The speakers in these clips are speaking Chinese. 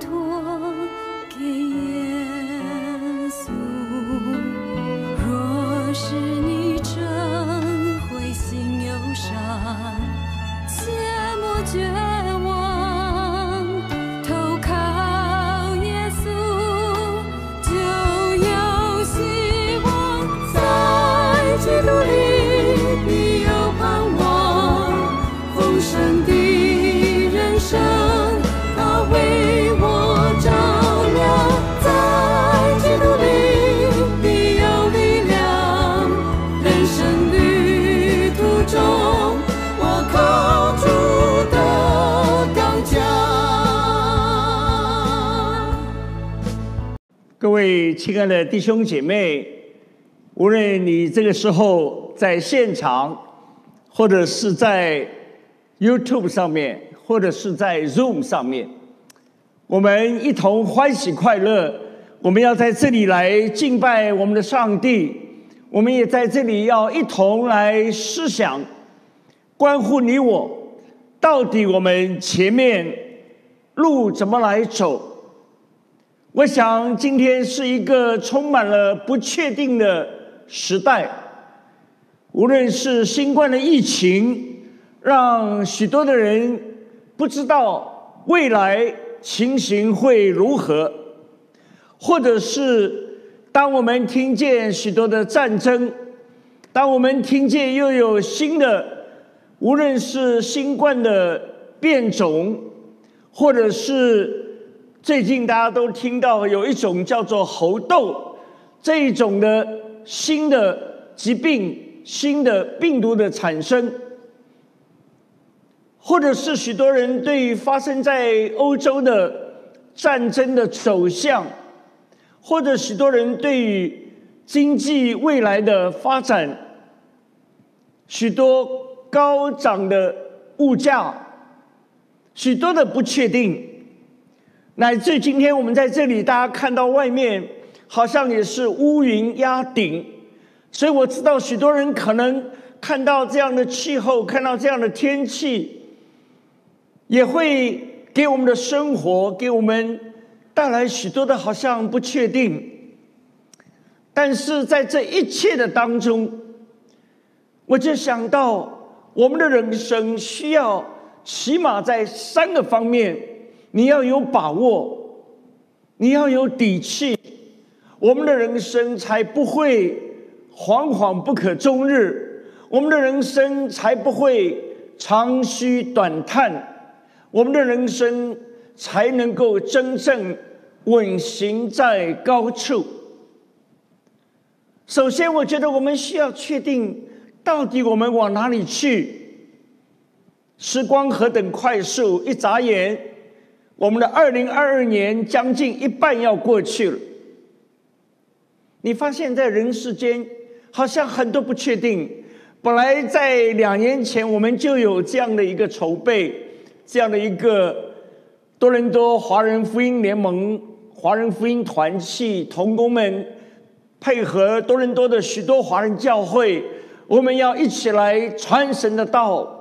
交亲爱的弟兄姐妹，无论你这个时候在现场，或者是在 YouTube 上面，或者是在 Zoom 上面，我们一同欢喜快乐。我们要在这里来敬拜我们的上帝，我们也在这里要一同来思想，关乎你我，到底我们前面路怎么来走？我想今天是一个充满了不确定的时代，无论是新冠的疫情，让许多的人不知道未来情形会如何，或者是当我们听见许多的战争，当我们听见又有新的，无论是新冠的变种，或者是最近大家都听到有一种叫做猴痘这一种的新的疾病、新的病毒的产生，或者是许多人对于发生在欧洲的战争的走向，或者许多人对于经济未来的发展，许多高涨的物价，许多的不确定。乃至今天我们在这里，大家看到外面好像也是乌云压顶，所以我知道许多人可能看到这样的气候，看到这样的天气，也会给我们的生活给我们带来许多的好像不确定。但是在这一切的当中，我就想到我们的人生需要起码在三个方面。你要有把握，你要有底气，我们的人生才不会惶惶不可终日，我们的人生才不会长吁短叹，我们的人生才能够真正稳行在高处。首先，我觉得我们需要确定，到底我们往哪里去。时光何等快速，一眨眼。我们的二零二二年将近一半要过去了，你发现在人世间好像很多不确定。本来在两年前我们就有这样的一个筹备，这样的一个多伦多华人福音联盟、华人福音团契同工们配合多伦多的许多华人教会，我们要一起来传神的道。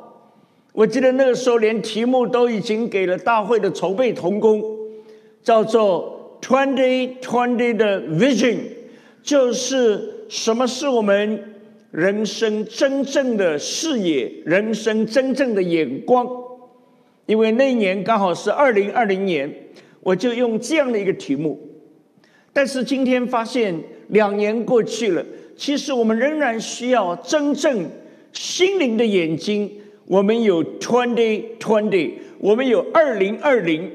我记得那个时候，连题目都已经给了大会的筹备同工，叫做 “Twenty Twenty” 的 Vision，就是什么是我们人生真正的视野、人生真正的眼光。因为那一年刚好是二零二零年，我就用这样的一个题目。但是今天发现，两年过去了，其实我们仍然需要真正心灵的眼睛。我们有 twenty twenty，我们有二零二零。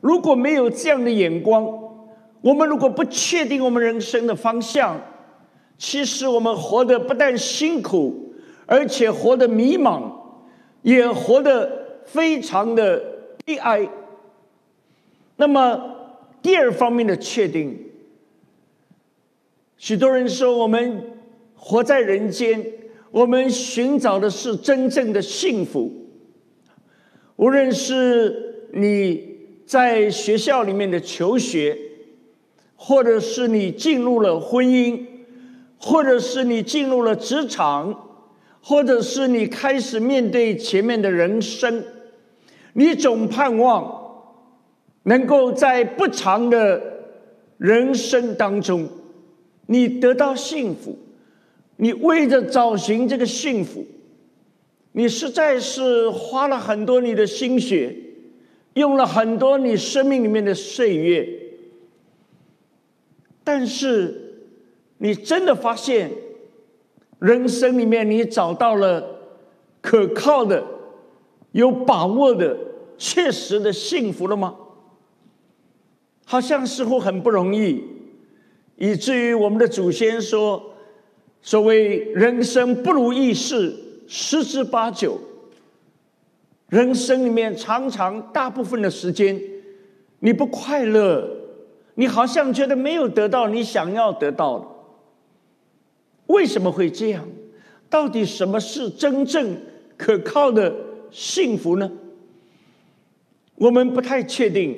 如果没有这样的眼光，我们如果不确定我们人生的方向，其实我们活得不但辛苦，而且活得迷茫，也活得非常的悲哀。那么第二方面的确定，许多人说我们活在人间。我们寻找的是真正的幸福，无论是你在学校里面的求学，或者是你进入了婚姻，或者是你进入了职场，或者是你开始面对前面的人生，你总盼望能够在不长的人生当中，你得到幸福。你为着找寻这个幸福，你实在是花了很多你的心血，用了很多你生命里面的岁月。但是，你真的发现，人生里面你找到了可靠的、有把握的、切实的幸福了吗？好像似乎很不容易，以至于我们的祖先说：“所谓人生不如意事十之八九。”人生里面常常大部分的时间，你不快乐。你好像觉得没有得到你想要得到的，为什么会这样？到底什么是真正可靠的幸福呢？我们不太确定。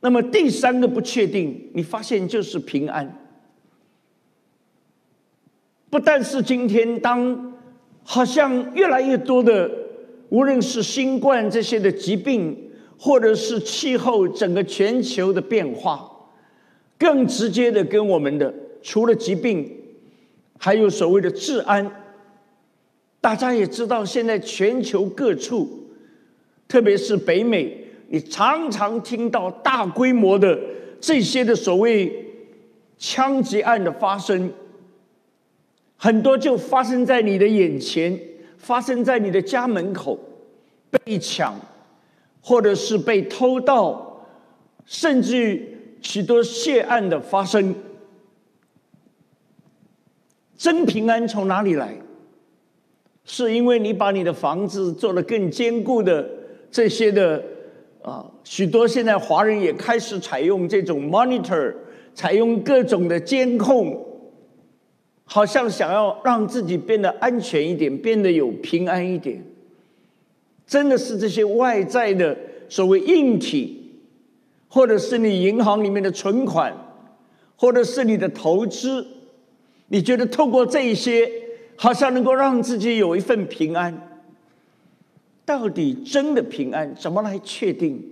那么第三个不确定，你发现就是平安。不但是今天，当好像越来越多的，无论是新冠这些的疾病。或者是气候整个全球的变化，更直接的跟我们的除了疾病，还有所谓的治安。大家也知道，现在全球各处，特别是北美，你常常听到大规模的这些的所谓枪击案的发生，很多就发生在你的眼前，发生在你的家门口，被抢。或者是被偷盗，甚至于许多血案的发生，真平安从哪里来？是因为你把你的房子做了更坚固的这些的啊，许多现在华人也开始采用这种 monitor，采用各种的监控，好像想要让自己变得安全一点，变得有平安一点。真的是这些外在的所谓硬体，或者是你银行里面的存款，或者是你的投资，你觉得透过这一些，好像能够让自己有一份平安。到底真的平安怎么来确定？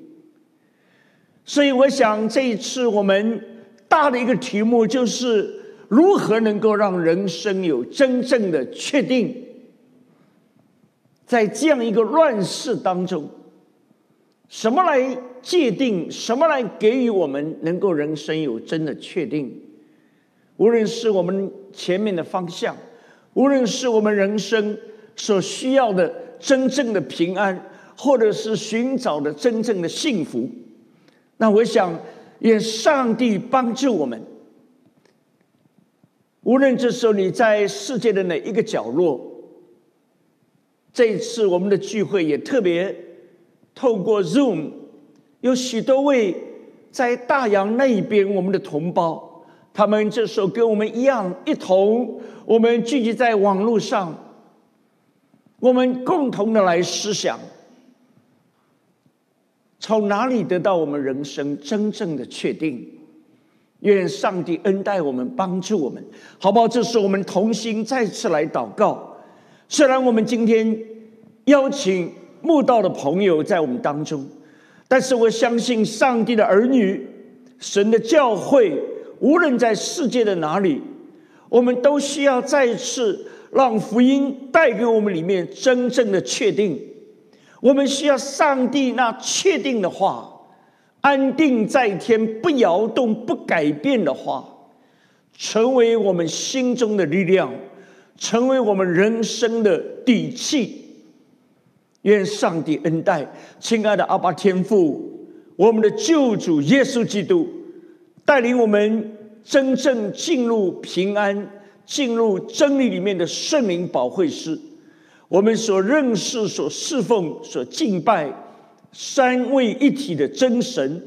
所以我想这一次我们大的一个题目就是如何能够让人生有真正的确定。在这样一个乱世当中，什么来界定？什么来给予我们能够人生有真的确定？无论是我们前面的方向，无论是我们人生所需要的真正的平安，或者是寻找的真正的幸福，那我想，愿上帝帮助我们。无论这时候你在世界的哪一个角落。这一次我们的聚会也特别透过 Zoom，有许多位在大洋那一边我们的同胞，他们这时候跟我们一样，一同我们聚集在网络上，我们共同的来思想，从哪里得到我们人生真正的确定？愿上帝恩待我们，帮助我们，好不好？这是我们同心再次来祷告。虽然我们今天邀请慕道的朋友在我们当中，但是我相信上帝的儿女、神的教会，无论在世界的哪里，我们都需要再次让福音带给我们里面真正的确定。我们需要上帝那确定的话，安定在天、不摇动、不改变的话，成为我们心中的力量。成为我们人生的底气。愿上帝恩待，亲爱的阿爸天父，我们的救主耶稣基督，带领我们真正进入平安、进入真理里面的圣灵保惠师。我们所认识、所侍奉、所敬拜三位一体的真神，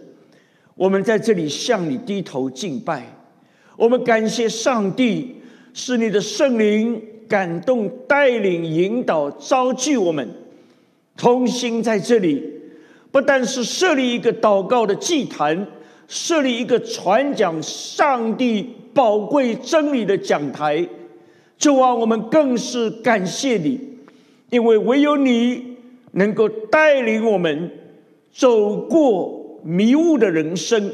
我们在这里向你低头敬拜。我们感谢上帝。是你的圣灵感动、带领、引导、召聚我们，同心在这里。不但是设立一个祷告的祭坛，设立一个传讲上帝宝贵真理的讲台。主啊，我们更是感谢你，因为唯有你能够带领我们走过迷雾的人生，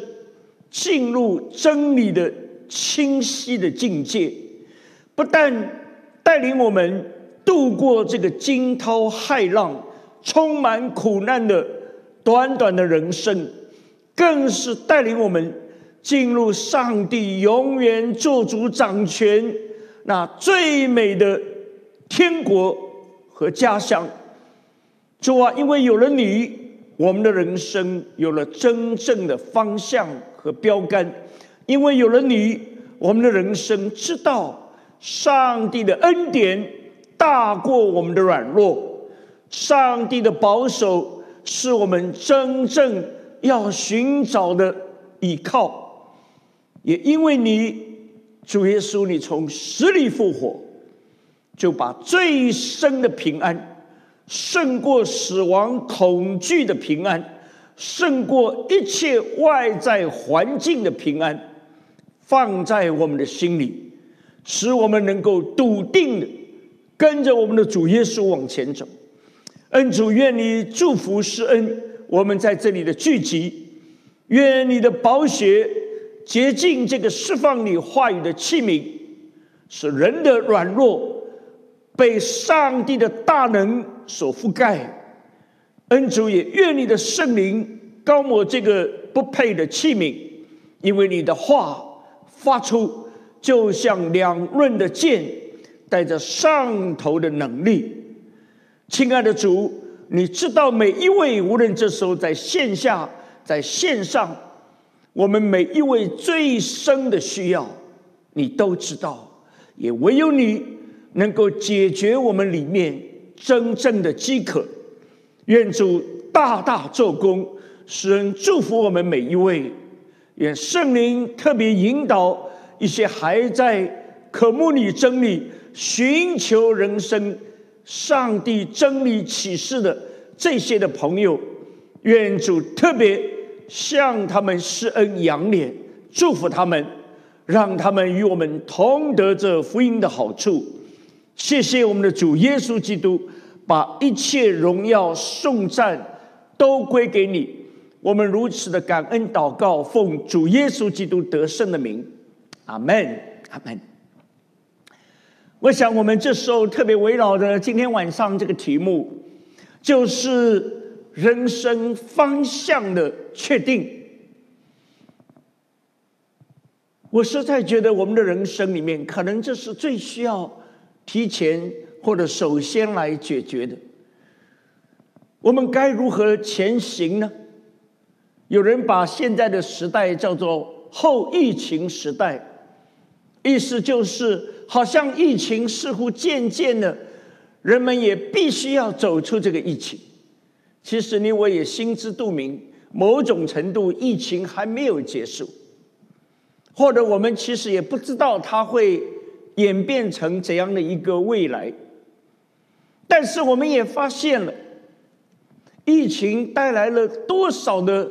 进入真理的清晰的境界。不但带领我们度过这个惊涛骇浪、充满苦难的短短的人生，更是带领我们进入上帝永远做主掌权。那最美的天国和家乡，主啊，因为有了你，我们的人生有了真正的方向和标杆；因为有了你，我们的人生知道上帝的恩典大过我们的软弱，上帝的保守是我们真正要寻找的依靠，也因为你。主耶稣，你从死里复活，就把最深的平安，胜过死亡恐惧的平安，胜过一切外在环境的平安，放在我们的心里，使我们能够笃定的跟着我们的主耶稣往前走。恩主，愿你祝福施恩我们在这里的聚集，愿你的宝血。洁净这个释放你话语的器皿，使人的软弱被上帝的大能所覆盖。恩主也愿你的圣灵高抹这个不配的器皿，因为你的话发出就像两刃的剑，带着上头的能力。亲爱的主，你知道每一位无论这时候在线下在线上。我们每一位最深的需要，你都知道，也唯有你能够解决我们里面真正的饥渴。愿主大大做工，使人祝福我们每一位。愿圣灵特别引导一些还在渴慕你真理、寻求人生、上帝真理启示的这些的朋友，愿主特别。向他们施恩扬脸，祝福他们，让他们与我们同得这福音的好处。谢谢我们的主耶稣基督，把一切荣耀颂赞都归给你。我们如此的感恩祷告，奉主耶稣基督得胜的名，阿门，阿门。我想我们这时候特别围绕着今天晚上这个题目，就是。人生方向的确定，我实在觉得我们的人生里面，可能这是最需要提前或者首先来解决的。我们该如何前行呢？有人把现在的时代叫做后疫情时代，意思就是好像疫情似乎渐渐的，人们也必须要走出这个疫情。其实你我也心知肚明，某种程度疫情还没有结束，或者我们其实也不知道它会演变成怎样的一个未来。但是我们也发现了，疫情带来了多少的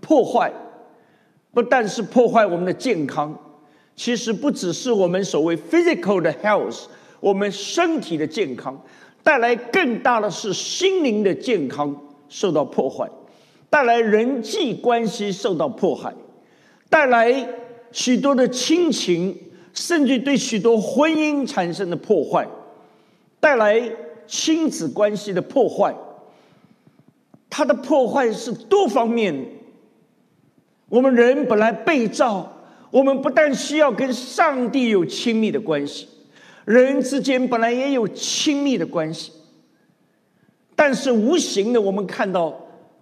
破坏，不但是破坏我们的健康，其实不只是我们所谓 physical 的 health，我们身体的健康。带来更大的是心灵的健康受到破坏，带来人际关系受到迫害，带来许多的亲情，甚至对许多婚姻产生的破坏，带来亲子关系的破坏。它的破坏是多方面。我们人本来被造，我们不但需要跟上帝有亲密的关系。人之间本来也有亲密的关系，但是无形的，我们看到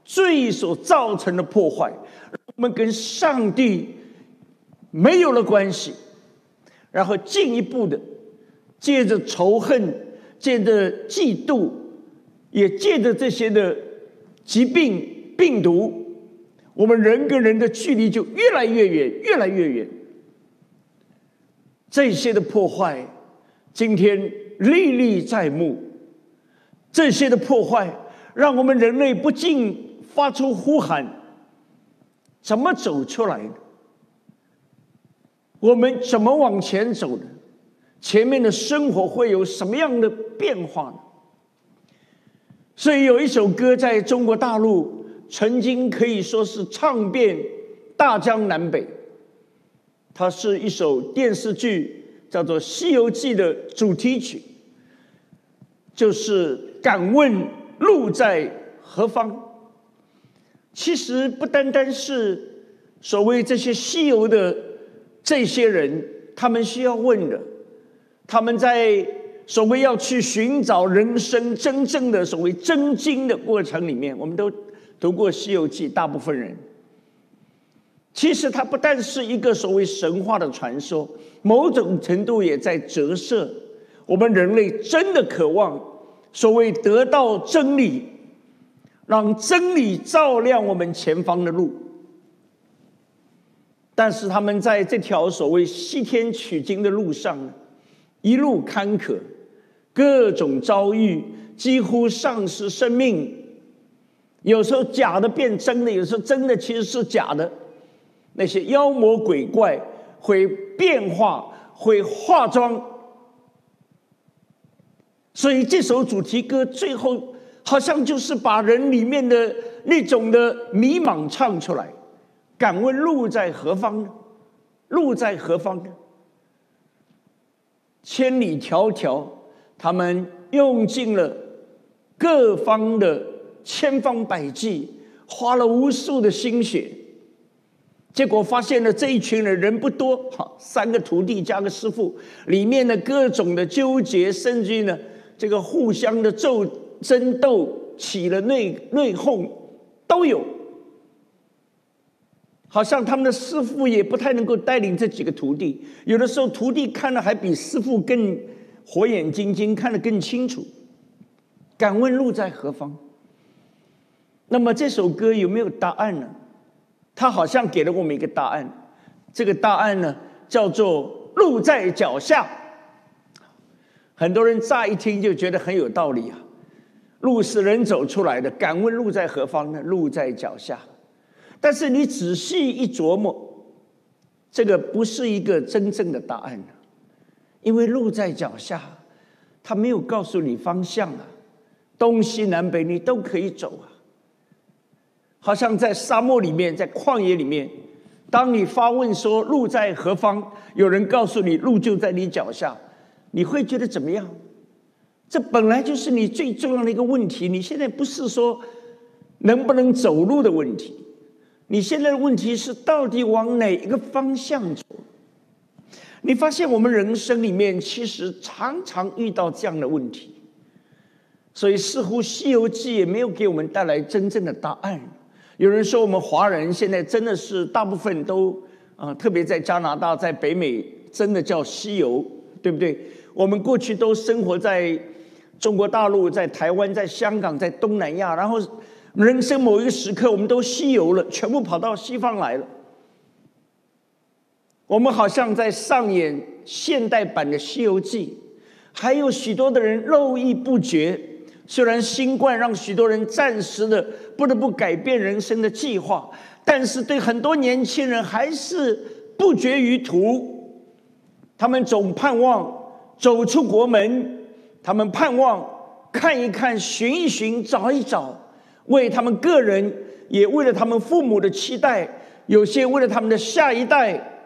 罪所造成的破坏，我们跟上帝没有了关系，然后进一步的借着仇恨，借着嫉妒，也借着这些的疾病病毒，我们人跟人的距离就越来越远，越来越远。这些的破坏。今天历历在目，这些的破坏，让我们人类不禁发出呼喊：怎么走出来的？我们怎么往前走的？前面的生活会有什么样的变化呢？所以有一首歌在中国大陆曾经可以说是唱遍大江南北，它是一首电视剧，叫做《西游记》的主题曲，就是“敢问路在何方”。其实不单单是所谓这些西游的这些人，他们需要问的，他们在所谓要去寻找人生真正的所谓真经的过程里面，我们都读过《西游记》，大部分人，其实它不但是一个所谓神话的传说，某种程度也在折射我们人类真的渴望所谓得到真理。让真理照亮我们前方的路，但是他们在这条所谓西天取经的路上，一路坎坷，各种遭遇，几乎丧失生命。有时候假的变真的，有时候真的其实是假的。那些妖魔鬼怪会变化，会化妆，所以这首主题歌最后。好像就是把人里面的那种的迷茫唱出来。敢问路在何方？路在何方？千里迢迢，他们用尽了各方的千方百计，花了无数的心血，结果发现了这一群人人不多，哈，三个徒弟加个师傅，里面的各种的纠结，甚至于呢，这个互相的咒。争斗起了内内讧，都有，好像他们的师傅也不太能够带领这几个徒弟。有的时候徒弟看的还比师傅更火眼金睛，看得更清楚。敢问路在何方？那么这首歌有没有答案呢？他好像给了我们一个答案。这个答案呢，叫做路在脚下。很多人乍一听就觉得很有道理啊。路是人走出来的，敢问路在何方呢？路在脚下。但是你仔细一琢磨，这个不是一个真正的答案因为路在脚下，他没有告诉你方向啊，东西南北你都可以走啊。好像在沙漠里面，在旷野里面，当你发问说路在何方，有人告诉你路就在你脚下，你会觉得怎么样？这本来就是你最重要的一个问题。你现在不是说能不能走路的问题，你现在的问题是到底往哪一个方向走？你发现我们人生里面其实常常遇到这样的问题，所以似乎《西游记》也没有给我们带来真正的答案。有人说我们华人现在真的是大部分都啊，特别在加拿大、在北美，真的叫西游，对不对？我们过去都生活在。中国大陆在台湾，在香港，在东南亚，然后人生某一个时刻，我们都西游了，全部跑到西方来了。我们好像在上演现代版的《西游记》，还有许多的人络绎不绝。虽然新冠让许多人暂时的不得不改变人生的计划，但是对很多年轻人还是不绝于途。他们总盼望走出国门。他们盼望看一看、寻一寻、找一找，为他们个人，也为了他们父母的期待，有些为了他们的下一代，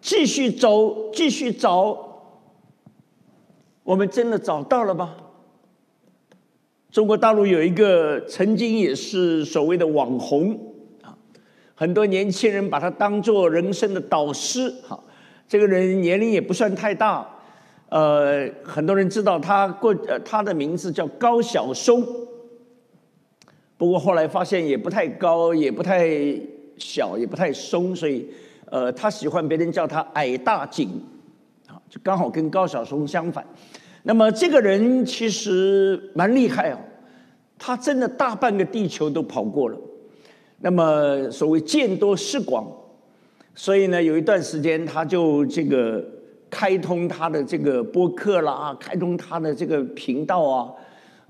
继续走，继续找。我们真的找到了吗？中国大陆有一个曾经也是所谓的网红啊，很多年轻人把他当做人生的导师。哈，这个人年龄也不算太大。呃，很多人知道他过，呃，他的名字叫高晓松。不过后来发现也不太高，也不太小，也不太松，所以，呃，他喜欢别人叫他矮大紧，啊，就刚好跟高晓松相反。那么这个人其实蛮厉害哦，他真的大半个地球都跑过了。那么所谓见多识广，所以呢，有一段时间他就这个。开通他的这个播客啦，开通他的这个频道啊，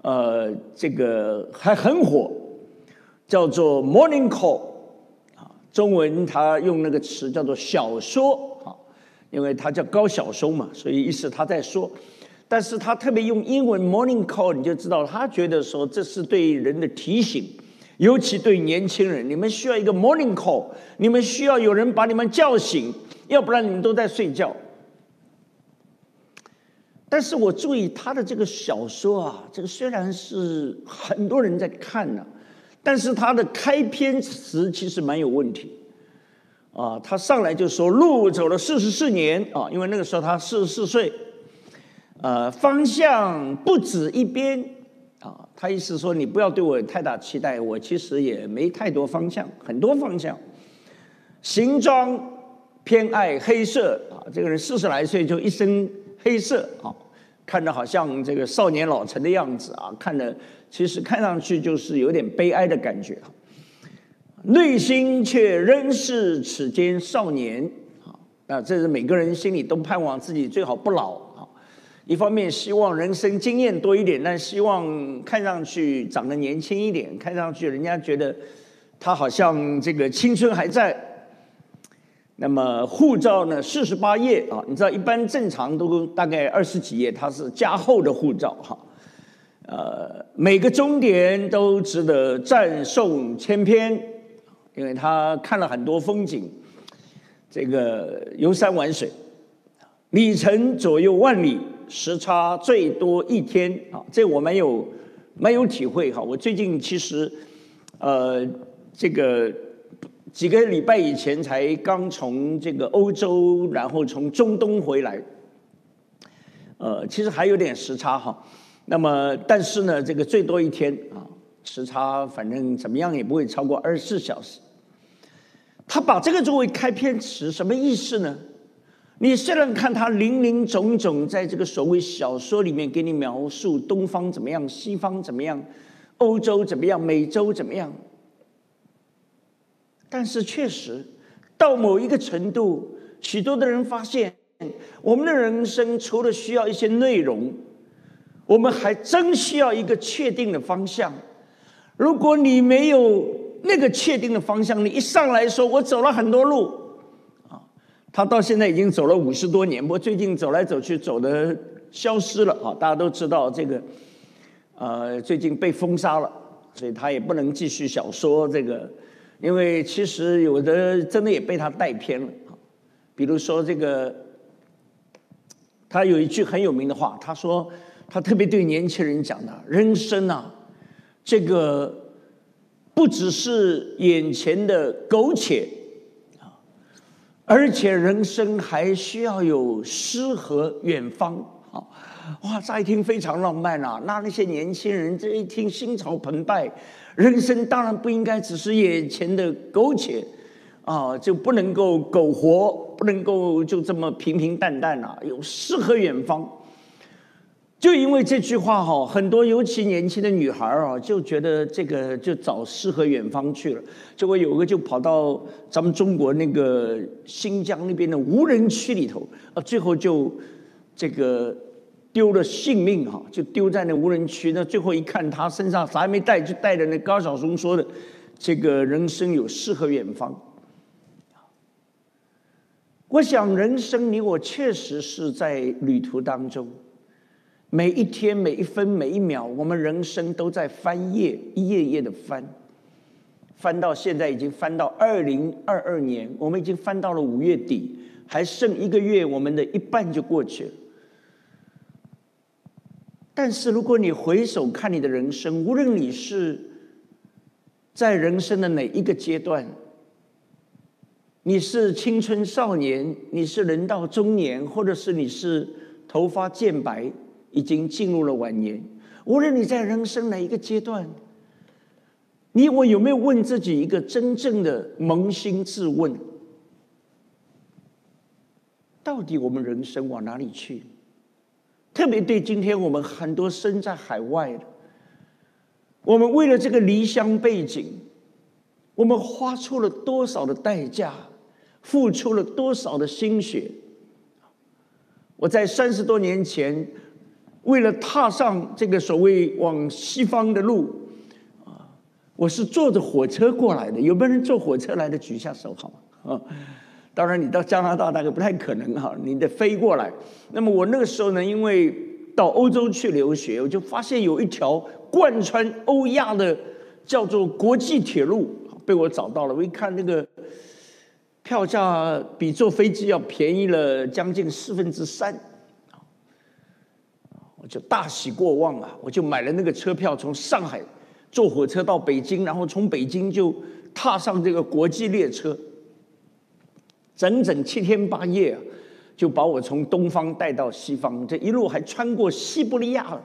呃，这个还很火，叫做 Morning Call 啊，中文他用那个词叫做小说啊，因为他叫高晓松嘛，所以意思他在说。但是他特别用英文 morning call，你就知道他觉得说这是对人的提醒，尤其对年轻人，你们需要一个 morning call，你们需要有人把你们叫醒，要不然你们都在睡觉。但是我注意他的这个小说啊，这个虽然是很多人在看呢，但是他的开篇词其实蛮有问题。啊，他上来就说路走了四十四年啊，因为那个时候他四十四岁。呃，方向不止一边啊，他意思说你不要对我有太大期待，我其实也没太多方向，很多方向。行装偏爱黑色啊，这个人四十来岁就一身黑色啊，看着好像这个少年老成的样子啊，看着其实看上去就是有点悲哀的感觉，内心却仍是此间少年啊，那这是每个人心里都盼望自己最好不老啊。一方面希望人生经验多一点，但希望看上去长得年轻一点，看上去人家觉得他好像这个青春还在。那么护照呢，四十八页啊，你知道一般正常都大概二十几页，它是加厚的护照哈。呃，每个终点都值得赞颂千篇，因为他看了很多风景，这个游山玩水，里程左右万里。时差最多一天啊，这我没有没有体会哈。我最近其实，呃，这个几个礼拜以前才刚从这个欧洲，然后从中东回来，呃，其实还有点时差哈。那么，但是呢，这个最多一天啊，时差反正怎么样也不会超过二十四小时。他把这个作为开篇词，什么意思呢？你虽然看他林林总总，在这个所谓小说里面给你描述东方怎么样，西方怎么样，欧洲怎么样，美洲怎么样，但是确实到某一个程度，许多的人发现，我们的人生除了需要一些内容，我们还真需要一个确定的方向。如果你没有那个确定的方向，你一上来说我走了很多路。啊他到现在已经走了五十多年，不过最近走来走去走的消失了啊！大家都知道这个，呃，最近被封杀了，所以他也不能继续小说这个，因为其实有的真的也被他带偏了。比如说这个，他有一句很有名的话，他说他特别对年轻人讲的：人生啊，这个不只是眼前的苟且啊。而且人生还需要有诗和远方啊！哇，乍一听非常浪漫啊！那那些年轻人这一听心潮澎湃，人生当然不应该只是眼前的苟且啊，就不能够苟活，不能够就这么平平淡淡啊，有诗和远方。就因为这句话哈，很多尤其年轻的女孩啊，就觉得这个就找诗和远方去了。结果有个就跑到咱们中国那个新疆那边的无人区里头，啊，最后就这个丢了性命哈，就丢在那无人区。那最后一看，他身上啥也没带，就带着那高晓松说的这个人生有诗和远方。我想，人生你我确实是在旅途当中。每一天、每一分、每一秒，我们人生都在翻页，一页页的翻，翻到现在已经翻到二零二二年，我们已经翻到了五月底，还剩一个月，我们的一半就过去了。但是，如果你回首看你的人生，无论你是在人生的哪一个阶段，你是青春少年，你是人到中年，或者是你是头发渐白。已经进入了晚年。无论你在人生哪一个阶段，你我有没有问自己一个真正的扪心自问：到底我们人生往哪里去？特别对今天我们很多身在海外的，我们为了这个离乡背景，我们花出了多少的代价，付出了多少的心血？我在三十多年前。为了踏上这个所谓往西方的路，啊，我是坐着火车过来的，有没有人坐火车来的？举下手好吗？啊，当然你到加拿大大概不太可能哈，你得飞过来。那么我那个时候呢，因为到欧洲去留学，我就发现有一条贯穿欧亚的叫做国际铁路，被我找到了。我一看那个票价比坐飞机要便宜了将近四分之三，我就大喜过望啊！我就买了那个车票，从上海。坐火车到北京，然后从北京就踏上这个国际列车，整整七天八夜，就把我从东方带到西方。这一路还穿过西伯利亚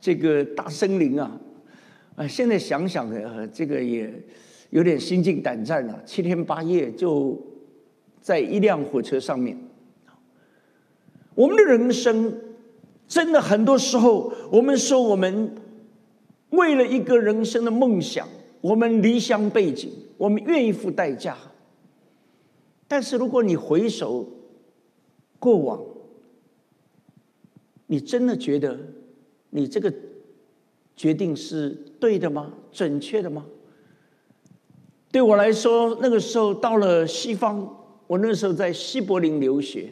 这个大森林啊！啊，现在想想呢，这个也有点心惊胆战啊！七天八夜就在一辆火车上面，我们的人生真的很多时候，我们说我们。为了一个人生的梦想，我们离乡背井，我们愿意付代价。但是如果你回首过往，你真的觉得你这个决定是对的吗？准确的吗？对我来说，那个时候到了西方，我那时候在西柏林留学。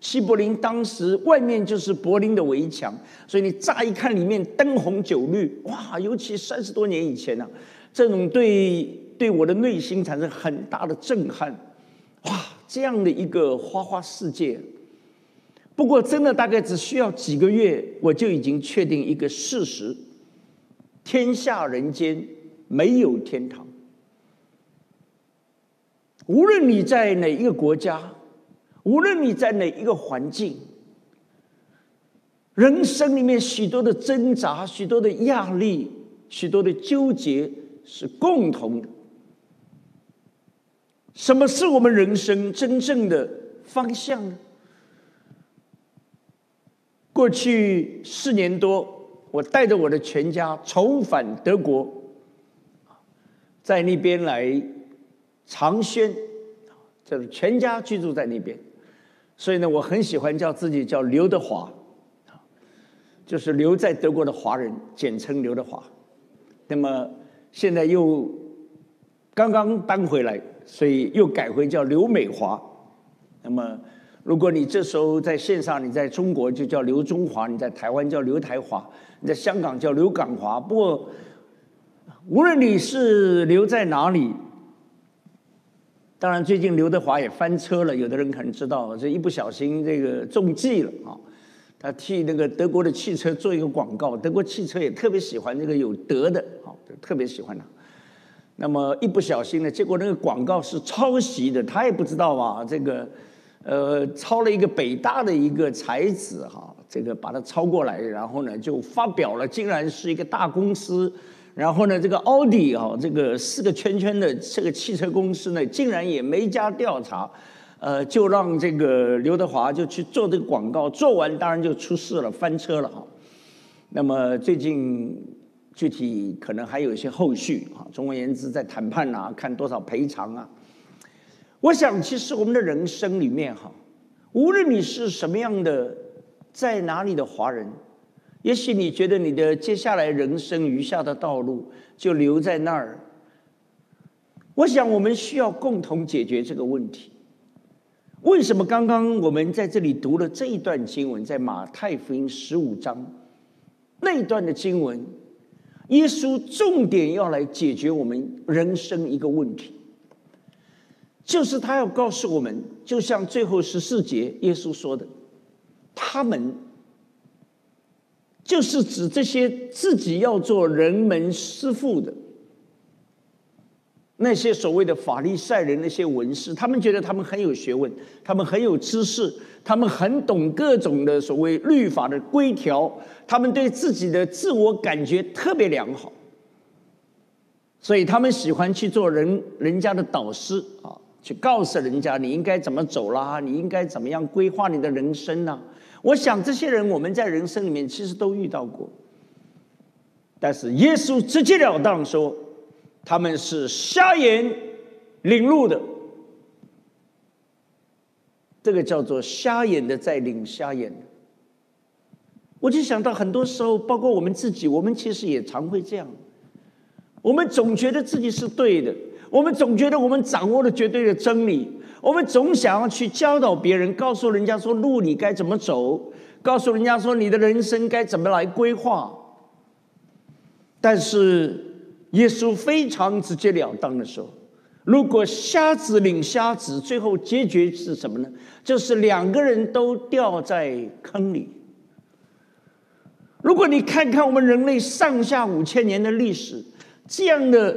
西柏林当时外面就是柏林的围墙，所以你乍一看里面灯红酒绿，哇！尤其三十多年以前呢，这种对对我的内心产生很大的震撼，哇！这样的一个花花世界。不过，真的大概只需要几个月，我就已经确定一个事实：天下人间没有天堂。无论你在哪一个国家。无论你在哪一个环境，人生里面许多的挣扎、许多的压力、许多的纠结是共同的。什么是我们人生真正的方向呢？过去四年多，我带着我的全家重返德国，在那边来长宣，就是全家居住在那边。所以呢，我很喜欢叫自己叫刘德华，就是留在德国的华人，简称刘德华。那么现在又刚刚搬回来，所以又改回叫刘美华。那么如果你这时候在线上，你在中国就叫刘中华，你在台湾叫刘台华，你在香港叫刘港华。不过无论你是留在哪里。当然，最近刘德华也翻车了。有的人可能知道，这一不小心这个中计了啊！他替那个德国的汽车做一个广告，德国汽车也特别喜欢这个有德的，啊，就特别喜欢他。那么一不小心呢，结果那个广告是抄袭的，他也不知道啊。这个呃，抄了一个北大的一个才子哈，这个把它抄过来，然后呢就发表了，竟然是一个大公司。然后呢，这个奥迪啊，这个四个圈圈的这个汽车公司呢，竟然也没加调查，呃，就让这个刘德华就去做这个广告，做完当然就出事了，翻车了哈。那么最近具体可能还有一些后续啊，总而言之，在谈判啊，看多少赔偿啊。我想，其实我们的人生里面哈，无论你是什么样的，在哪里的华人。也许你觉得你的接下来人生余下的道路就留在那儿。我想我们需要共同解决这个问题。为什么刚刚我们在这里读了这一段经文，在马太福音十五章那一段的经文，耶稣重点要来解决我们人生一个问题，就是他要告诉我们，就像最后十四节耶稣说的，他们。就是指这些自己要做人们师傅的那些所谓的法利赛人，那些文士，他们觉得他们很有学问，他们很有知识，他们很懂各种的所谓律法的规条，他们对自己的自我感觉特别良好，所以他们喜欢去做人人家的导师啊，去告诉人家你应该怎么走啦，你应该怎么样规划你的人生呢？我想这些人我们在人生里面其实都遇到过，但是耶稣直截了当说，他们是瞎眼领路的，这个叫做瞎眼的在领瞎眼。我就想到很多时候，包括我们自己，我们其实也常会这样。我们总觉得自己是对的，我们总觉得我们掌握了绝对的真理，我们总想要去教导别人，告诉人家说路你该怎么走，告诉人家说你的人生该怎么来规划。但是耶稣非常直截了当的说：“如果瞎子领瞎子，最后结局是什么呢？就是两个人都掉在坑里。如果你看看我们人类上下五千年的历史。”这样的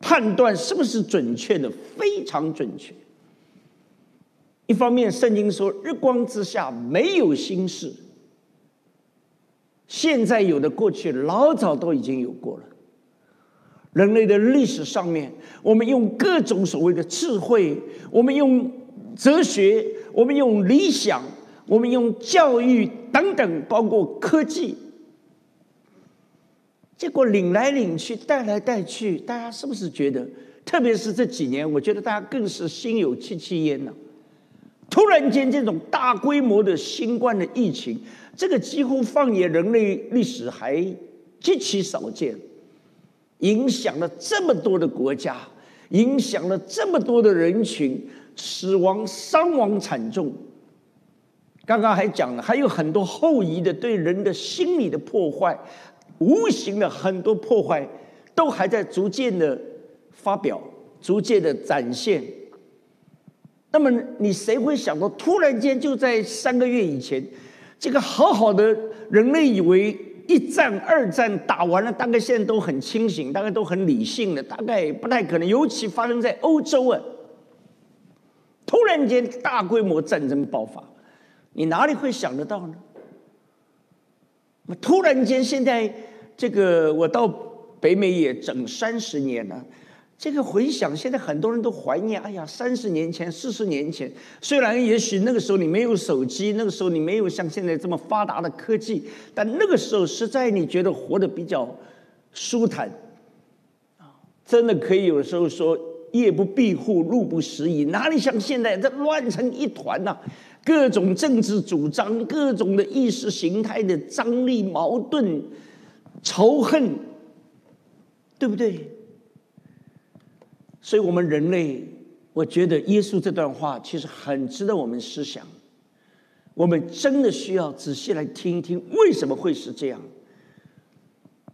判断是不是准确的？非常准确。一方面，圣经说“日光之下没有新事”，现在有的、过去老早都已经有过了。人类的历史上面，我们用各种所谓的智慧，我们用哲学，我们用理想，我们用教育等等，包括科技。结果领来领去，带来带去，大家是不是觉得？特别是这几年，我觉得大家更是心有戚戚焉呢。突然间，这种大规模的新冠的疫情，这个几乎放眼人类历史还极其少见，影响了这么多的国家，影响了这么多的人群，死亡伤亡惨重。刚刚还讲了，还有很多后遗的对人的心理的破坏。无形的很多破坏，都还在逐渐的发表，逐渐的展现。那么，你谁会想到，突然间就在三个月以前，这个好好的人类以为一战、二战打完了，大概现在都很清醒，大概都很理性了，大概不太可能。尤其发生在欧洲啊，突然间大规模战争爆发，你哪里会想得到呢？突然间现在。这个我到北美也整三十年了，这个回想，现在很多人都怀念。哎呀，三十年前、四十年前，虽然也许那个时候你没有手机，那个时候你没有像现在这么发达的科技，但那个时候实在你觉得活得比较舒坦，啊，真的可以有时候说夜不闭户、路不拾遗，哪里像现在这乱成一团呐？各种政治主张、各种的意识形态的张力、矛盾。仇恨，对不对？所以，我们人类，我觉得耶稣这段话其实很值得我们思想。我们真的需要仔细来听一听，为什么会是这样？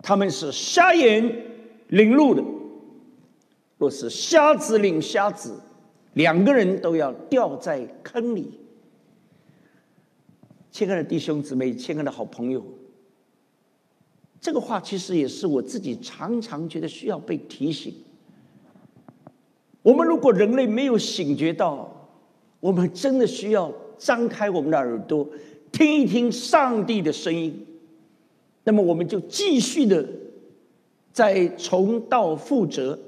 他们是瞎眼领路的，若是瞎子领瞎子，两个人都要掉在坑里。亲爱的弟兄姊妹，亲爱的好朋友。这个话其实也是我自己常常觉得需要被提醒。我们如果人类没有醒觉到，我们真的需要张开我们的耳朵，听一听上帝的声音，那么我们就继续的在重蹈覆辙，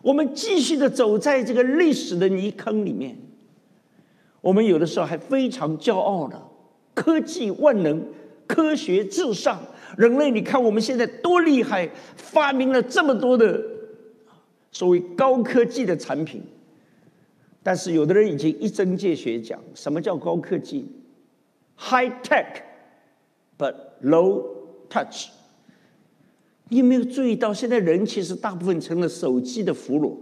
我们继续的走在这个历史的泥坑里面。我们有的时候还非常骄傲的，科技万能，科学至上。人类，你看我们现在多厉害，发明了这么多的所谓高科技的产品。但是有的人已经一针见血讲，什么叫高科技？High tech but low touch。你有没有注意到，现在人其实大部分成了手机的俘虏，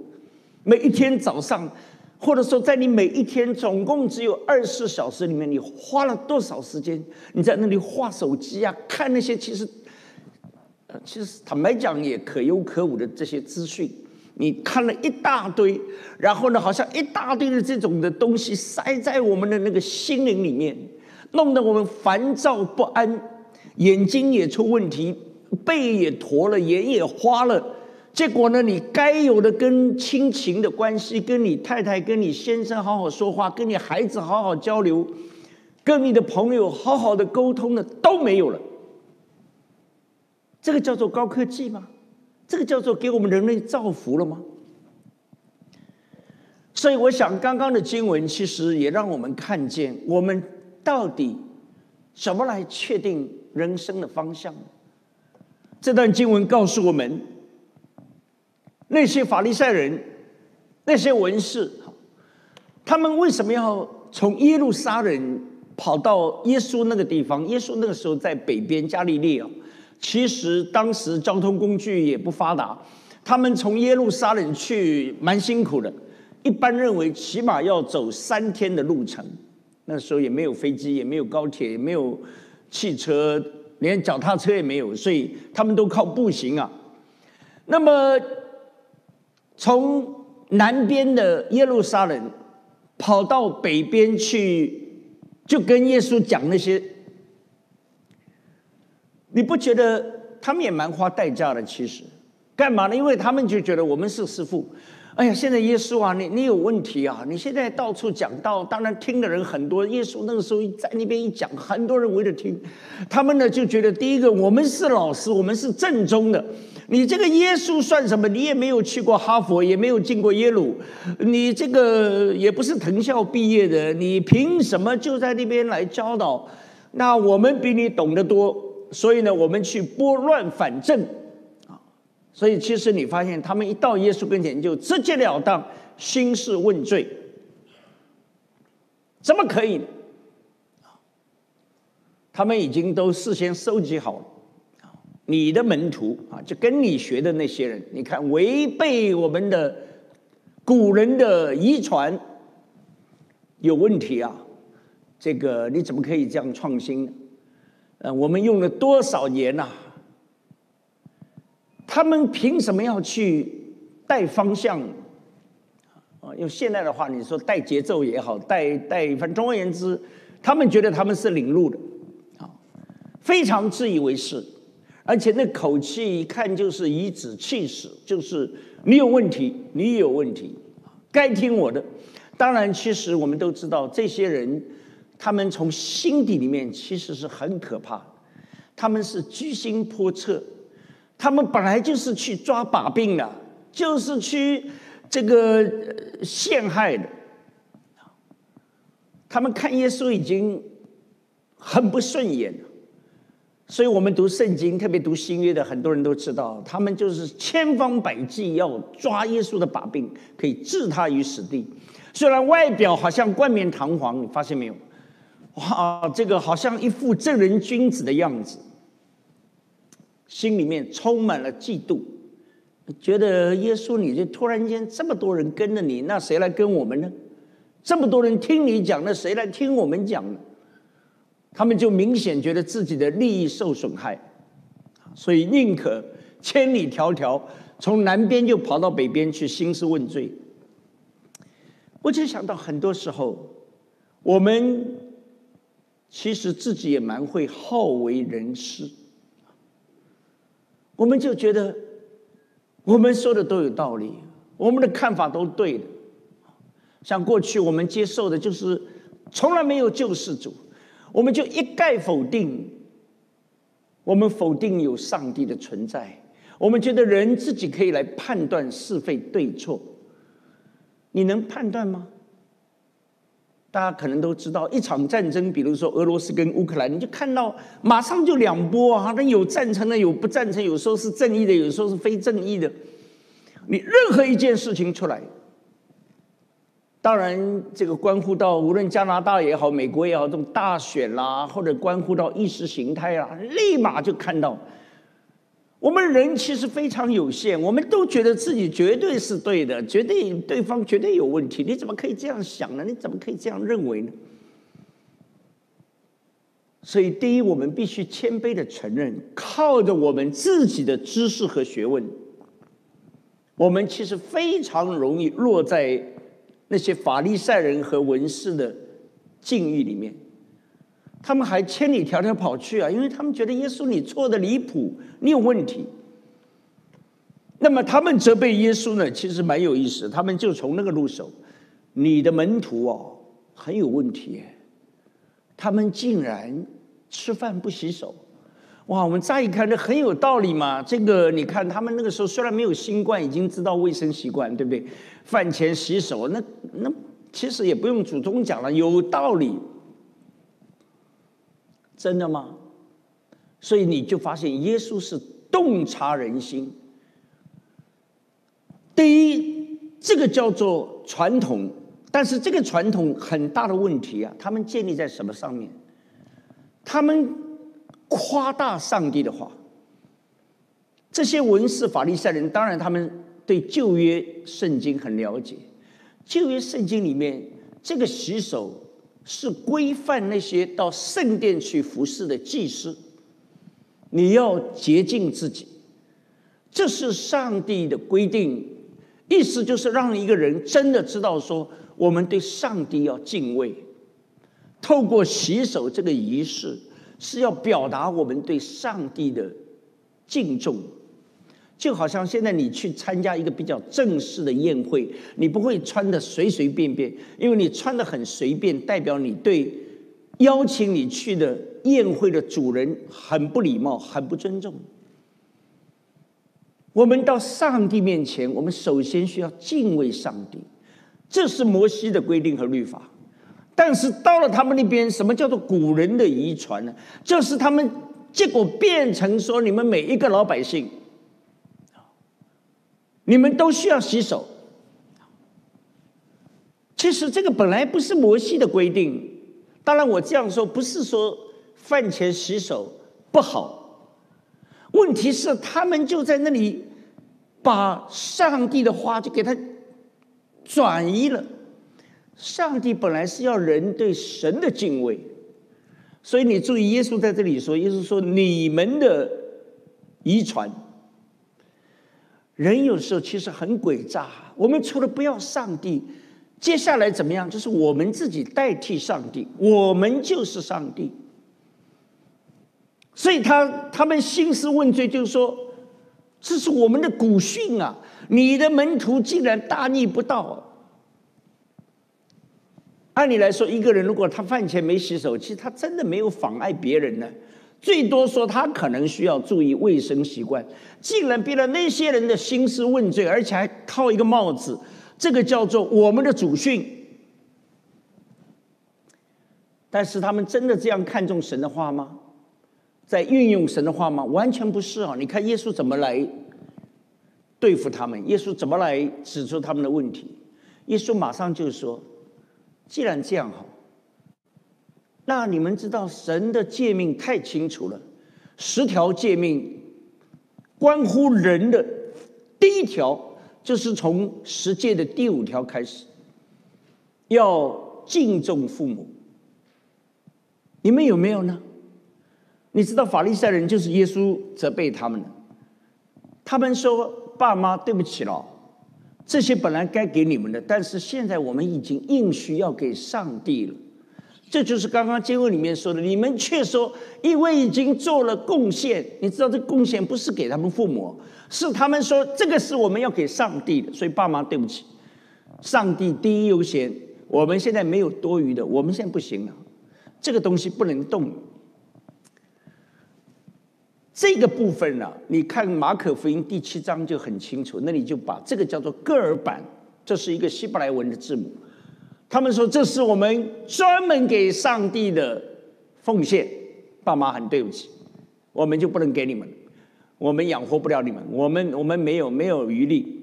每一天早上。或者说，在你每一天总共只有二十四小时里面，你花了多少时间？你在那里画手机啊，看那些其实，其实坦白讲也可有可无的这些资讯，你看了一大堆，然后呢，好像一大堆的这种的东西塞在我们的那个心灵里面，弄得我们烦躁不安，眼睛也出问题，背也驼了，眼也花了。结果呢？你该有的跟亲情的关系，跟你太太、跟你先生好好说话，跟你孩子好好交流，跟你的朋友好好的沟通的都没有了。这个叫做高科技吗？这个叫做给我们人类造福了吗？所以，我想刚刚的经文其实也让我们看见，我们到底怎么来确定人生的方向？这段经文告诉我们。那些法利赛人，那些文士，他们为什么要从耶路撒冷跑到耶稣那个地方？耶稣那个时候在北边加利利啊，其实当时交通工具也不发达，他们从耶路撒冷去蛮辛苦的，一般认为起码要走三天的路程。那时候也没有飞机，也没有高铁，也没有汽车，连脚踏车也没有，所以他们都靠步行啊。那么从南边的耶路撒冷跑到北边去，就跟耶稣讲那些。你不觉得他们也蛮花代价的？其实，干嘛呢？因为他们就觉得我们是师傅。哎呀，现在耶稣啊，你你有问题啊！你现在到处讲道，当然听的人很多。耶稣那个时候在那边一讲，很多人围着听。他们呢就觉得，第一个，我们是老师，我们是正宗的。你这个耶稣算什么？你也没有去过哈佛，也没有进过耶鲁，你这个也不是藤校毕业的，你凭什么就在那边来教导？那我们比你懂得多。所以呢，我们去拨乱反正，啊，所以其实你发现他们一到耶稣跟前就直截了当兴师问罪，怎么可以？他们已经都事先收集好了，你的门徒啊，就跟你学的那些人，你看违背我们的古人的遗传有问题啊，这个你怎么可以这样创新呢？呃，我们用了多少年呐？他们凭什么要去带方向？啊，用现在的话，你说带节奏也好，带带，反正总而言之，他们觉得他们是领路的，啊，非常自以为是，而且那口气一看就是颐指气使，就是你有问题，你有问题，该听我的。当然，其实我们都知道这些人。他们从心底里面其实是很可怕，他们是居心叵测，他们本来就是去抓把柄的，就是去这个陷害的。他们看耶稣已经很不顺眼了，所以我们读圣经，特别读新约的很多人都知道，他们就是千方百计要抓耶稣的把柄，可以置他于死地。虽然外表好像冠冕堂皇，你发现没有？哇，这个好像一副正人君子的样子，心里面充满了嫉妒，觉得耶稣，你这突然间这么多人跟着你，那谁来跟我们呢？这么多人听你讲，那谁来听我们讲呢？他们就明显觉得自己的利益受损害，所以宁可千里迢迢从南边就跑到北边去兴师问罪。我就想到很多时候，我们。其实自己也蛮会好为人师，我们就觉得我们说的都有道理，我们的看法都对的。像过去我们接受的就是从来没有救世主，我们就一概否定，我们否定有上帝的存在，我们觉得人自己可以来判断是非对错，你能判断吗？大家可能都知道，一场战争，比如说俄罗斯跟乌克兰，你就看到马上就两波啊，那有赞成的，有不赞成，有时候是正义的，有时候是非正义的。你任何一件事情出来，当然这个关乎到无论加拿大也好，美国也好，这种大选啦，或者关乎到意识形态啊，立马就看到。我们人其实非常有限，我们都觉得自己绝对是对的，绝对对方绝对有问题。你怎么可以这样想呢？你怎么可以这样认为呢？所以，第一，我们必须谦卑的承认，靠着我们自己的知识和学问，我们其实非常容易落在那些法利赛人和文士的境遇里面。他们还千里迢迢跑去啊，因为他们觉得耶稣你错的离谱，你有问题。那么他们责备耶稣呢，其实蛮有意思。他们就从那个入手，你的门徒哦很有问题，他们竟然吃饭不洗手。哇，我们乍一看这很有道理嘛。这个你看他们那个时候虽然没有新冠，已经知道卫生习惯，对不对？饭前洗手，那那其实也不用祖宗讲了，有道理。真的吗？所以你就发现耶稣是洞察人心。第一，这个叫做传统，但是这个传统很大的问题啊，他们建立在什么上面？他们夸大上帝的话，这些文士法利赛人，当然他们对旧约圣经很了解。旧约圣经里面，这个洗手是规范那些到圣殿去服侍的祭司，你要洁净自己，这是上帝的规定。意思就是让一个人真的知道说，我们对上帝要敬畏。透过洗手这个仪式，是要表达我们对上帝的敬重。就好像现在你去参加一个比较正式的宴会，你不会穿的随随便便，因为你穿的很随便，代表你对邀请你去的宴会的主人很不礼貌、很不尊重。我们到上帝面前，我们首先需要敬畏上帝，这是摩西的规定和律法。但是到了他们那边，什么叫做古人的遗传呢？就是他们结果变成说，你们每一个老百姓，你们都需要洗手。其实这个本来不是摩西的规定。当然，我这样说不是说饭前洗手不好。问题是，他们就在那里把上帝的话就给他转移了。上帝本来是要人对神的敬畏，所以你注意，耶稣在这里说：“耶稣说，你们的遗传，人有时候其实很诡诈。我们除了不要上帝，接下来怎么样？就是我们自己代替上帝，我们就是上帝。”所以他他们兴师问罪，就是说，这是我们的古训啊！你的门徒竟然大逆不道。按理来说，一个人如果他饭前没洗手，其实他真的没有妨碍别人呢。最多说他可能需要注意卫生习惯。竟然逼了那些人的兴师问罪，而且还套一个帽子，这个叫做我们的祖训。但是他们真的这样看重神的话吗？在运用神的话吗？完全不是啊！你看耶稣怎么来对付他们？耶稣怎么来指出他们的问题？耶稣马上就说：“既然这样好，那你们知道神的诫命太清楚了，十条诫命关乎人的第一条就是从十诫的第五条开始，要敬重父母。你们有没有呢？”你知道法利赛人就是耶稣责备他们的，他们说：“爸妈，对不起了，这些本来该给你们的，但是现在我们已经应许要给上帝了。”这就是刚刚经文里面说的，你们却说因为已经做了贡献，你知道这贡献不是给他们父母，是他们说这个是我们要给上帝的，所以爸妈对不起，上帝第一优先，我们现在没有多余的，我们现在不行了，这个东西不能动。这个部分呢，你看马可福音第七章就很清楚，那你就把这个叫做个尔版，这是一个希伯来文的字母。他们说这是我们专门给上帝的奉献，爸妈很对不起，我们就不能给你们，我们养活不了你们，我们我们没有没有余力。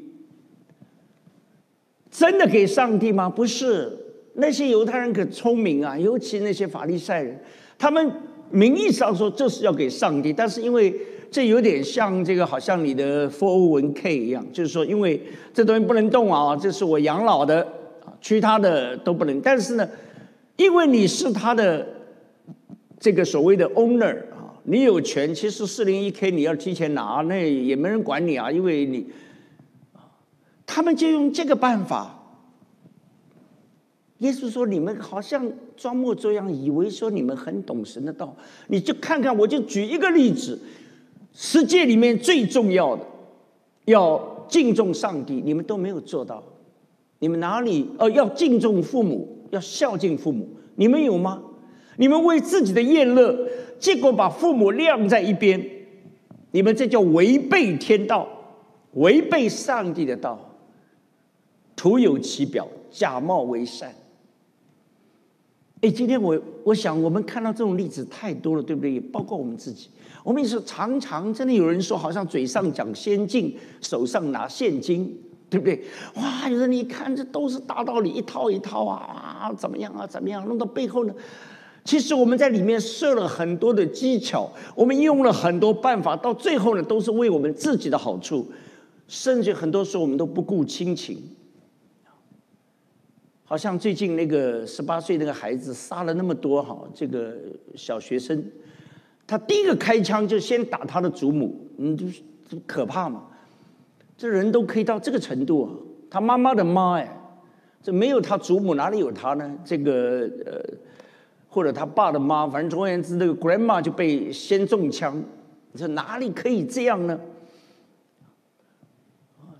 真的给上帝吗？不是，那些犹太人可聪明啊，尤其那些法利赛人，他们。名义上说这是要给上帝，但是因为这有点像这个，好像你的 401k 一样，就是说，因为这东西不能动啊，这是我养老的，其他的都不能。但是呢，因为你是他的这个所谓的 owner 啊，你有权，其实 401k 你要提前拿，那也没人管你啊，因为你他们就用这个办法。耶稣说：“你们好像装模作样，以为说你们很懂神的道。你就看看，我就举一个例子，世界里面最重要的，要敬重上帝，你们都没有做到。你们哪里？呃，要敬重父母，要孝敬父母，你们有吗？你们为自己的宴乐，结果把父母晾在一边，你们这叫违背天道，违背上帝的道，徒有其表，假冒为善。”哎，今天我我想，我们看到这种例子太多了，对不对？也包括我们自己。我们也是常常真的有人说，好像嘴上讲先进，手上拿现金，对不对？哇，有人你看，这都是大道理，一套一套啊，怎么样啊，怎么样？弄到背后呢，其实我们在里面设了很多的技巧，我们用了很多办法，到最后呢，都是为我们自己的好处，甚至很多时候我们都不顾亲情。好像最近那个十八岁那个孩子杀了那么多哈，这个小学生，他第一个开枪就先打他的祖母，嗯，就是可怕嘛。这人都可以到这个程度啊！他妈妈的妈哎，这没有他祖母哪里有他呢？这个呃，或者他爸的妈，反正总而言之，那个 grandma 就被先中枪，这哪里可以这样呢？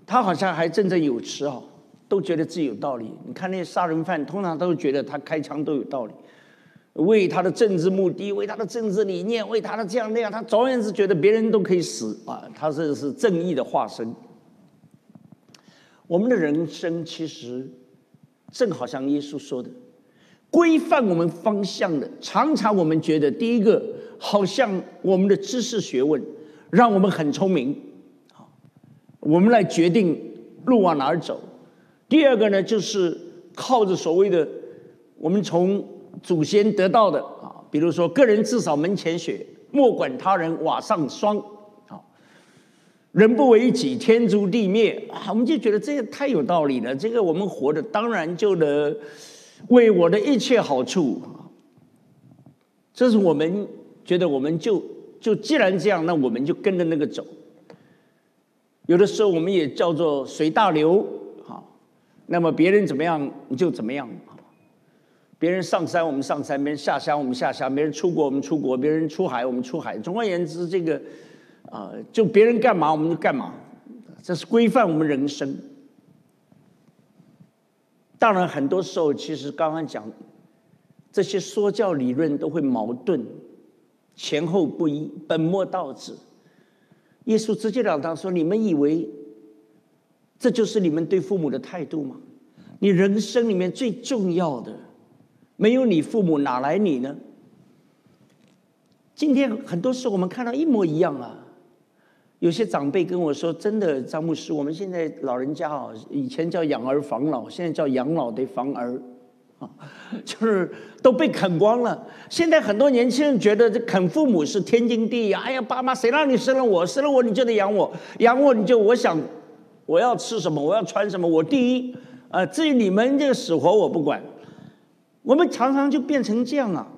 他好像还振振有词啊，都觉得自己有道理。你看那些杀人犯，通常都觉得他开枪都有道理，为他的政治目的，为他的政治理念，为他的这样那样，他总而言之觉得别人都可以死啊，他这是正义的化身。我们的人生其实正好像耶稣说的，规范我们方向的，常常我们觉得第一个好像我们的知识学问让我们很聪明，好，我们来决定路往哪儿走。第二个呢，就是靠着所谓的我们从祖先得到的啊，比如说个人至少门前雪，莫管他人瓦上霜。人不为己，天诛地灭啊！我们就觉得这个太有道理了。这个我们活的当然就能为我的一切好处这是我们觉得，我们就就既然这样，那我们就跟着那个走。有的时候我们也叫做随大流啊。那么别人怎么样，就怎么样别人上山，我们上山；别人下山，我们下山；别人出国，我们出国；别人出海，我们出海。总而言之，这个。啊，就别人干嘛我们就干嘛，这是规范我们人生。当然，很多时候其实刚刚讲这些说教理论都会矛盾，前后不一，本末倒置。耶稣直截了当说：“你们以为这就是你们对父母的态度吗？你人生里面最重要的，没有你父母哪来你呢？”今天很多时候我们看到一模一样啊。有些长辈跟我说：“真的，张牧师，我们现在老人家啊，以前叫养儿防老，现在叫养老得防儿，啊，就是都被啃光了。现在很多年轻人觉得这啃父母是天经地义。哎呀，爸妈谁让你生了我，生了我你就得养我，养我你就我想我要吃什么，我要穿什么，我第一。啊，至于你们这个死活我不管。我们常常就变成这样啊。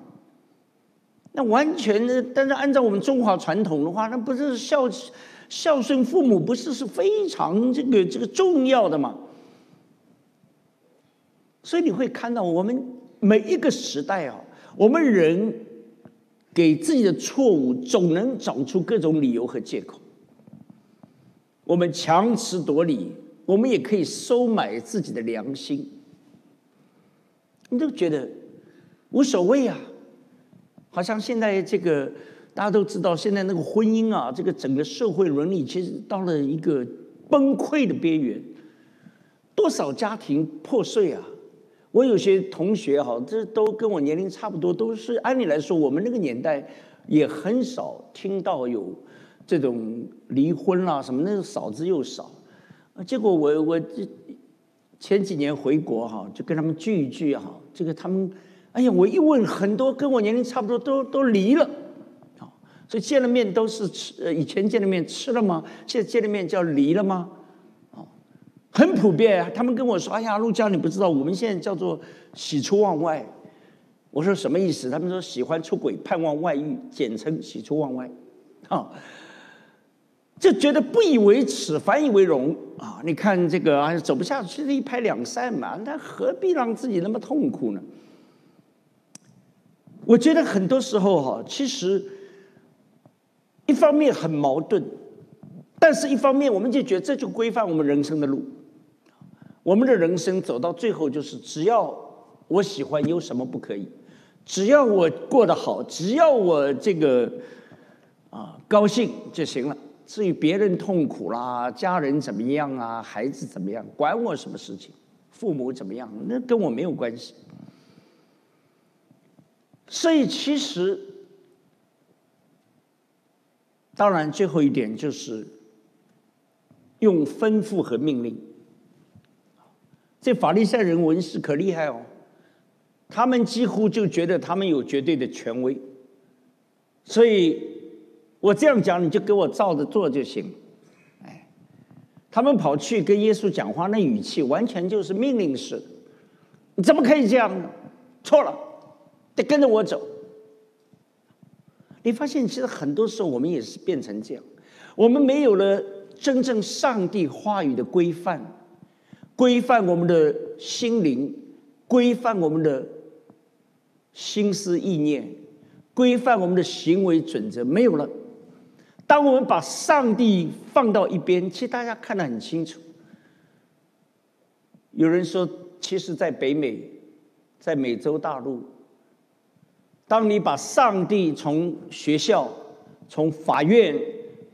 那完全的，但是按照我们中华传统的话，那不是孝。”孝顺父母不是是非常这个这个重要的吗？所以你会看到，我们每一个时代啊，我们人给自己的错误总能找出各种理由和借口。我们强词夺理，我们也可以收买自己的良心。你都觉得无所谓啊，好像现在这个。大家都知道，现在那个婚姻啊，这个整个社会伦理其实到了一个崩溃的边缘，多少家庭破碎啊！我有些同学哈，这都跟我年龄差不多，都是按理来说，我们那个年代也很少听到有这种离婚啦什么，那个少之又少。结果我我这前几年回国哈，就跟他们聚一聚哈，这个他们，哎呀，我一问，很多跟我年龄差不多都都离了。所以见了面都是吃，以前见了面吃了吗？现在见了面叫离了吗？哦，很普遍。他们跟我说：“哎呀，陆江，你不知道，我们现在叫做喜出望外。”我说什么意思？他们说喜欢出轨，盼望外遇，简称喜出望外。啊，就觉得不以为耻，反以为荣啊！你看这个啊，走不下去，一拍两散嘛，那何必让自己那么痛苦呢？我觉得很多时候哈，其实。一方面很矛盾，但是一方面我们就觉得这就规范我们人生的路。我们的人生走到最后就是，只要我喜欢，有什么不可以？只要我过得好，只要我这个啊高兴就行了。至于别人痛苦啦，家人怎么样啊，孩子怎么样，管我什么事情？父母怎么样，那跟我没有关系。所以其实。当然，最后一点就是用吩咐和命令。这法利赛人文士可厉害哦，他们几乎就觉得他们有绝对的权威，所以我这样讲，你就给我照着做就行。哎，他们跑去跟耶稣讲话，那语气完全就是命令式的，你怎么可以这样呢？错了，得跟着我走。你发现，其实很多时候我们也是变成这样，我们没有了真正上帝话语的规范，规范我们的心灵，规范我们的。心思意念，规范我们的行为准则没有了。当我们把上帝放到一边，其实大家看得很清楚。有人说，其实，在北美，在美洲大陆，当你把上帝从学校、从法院、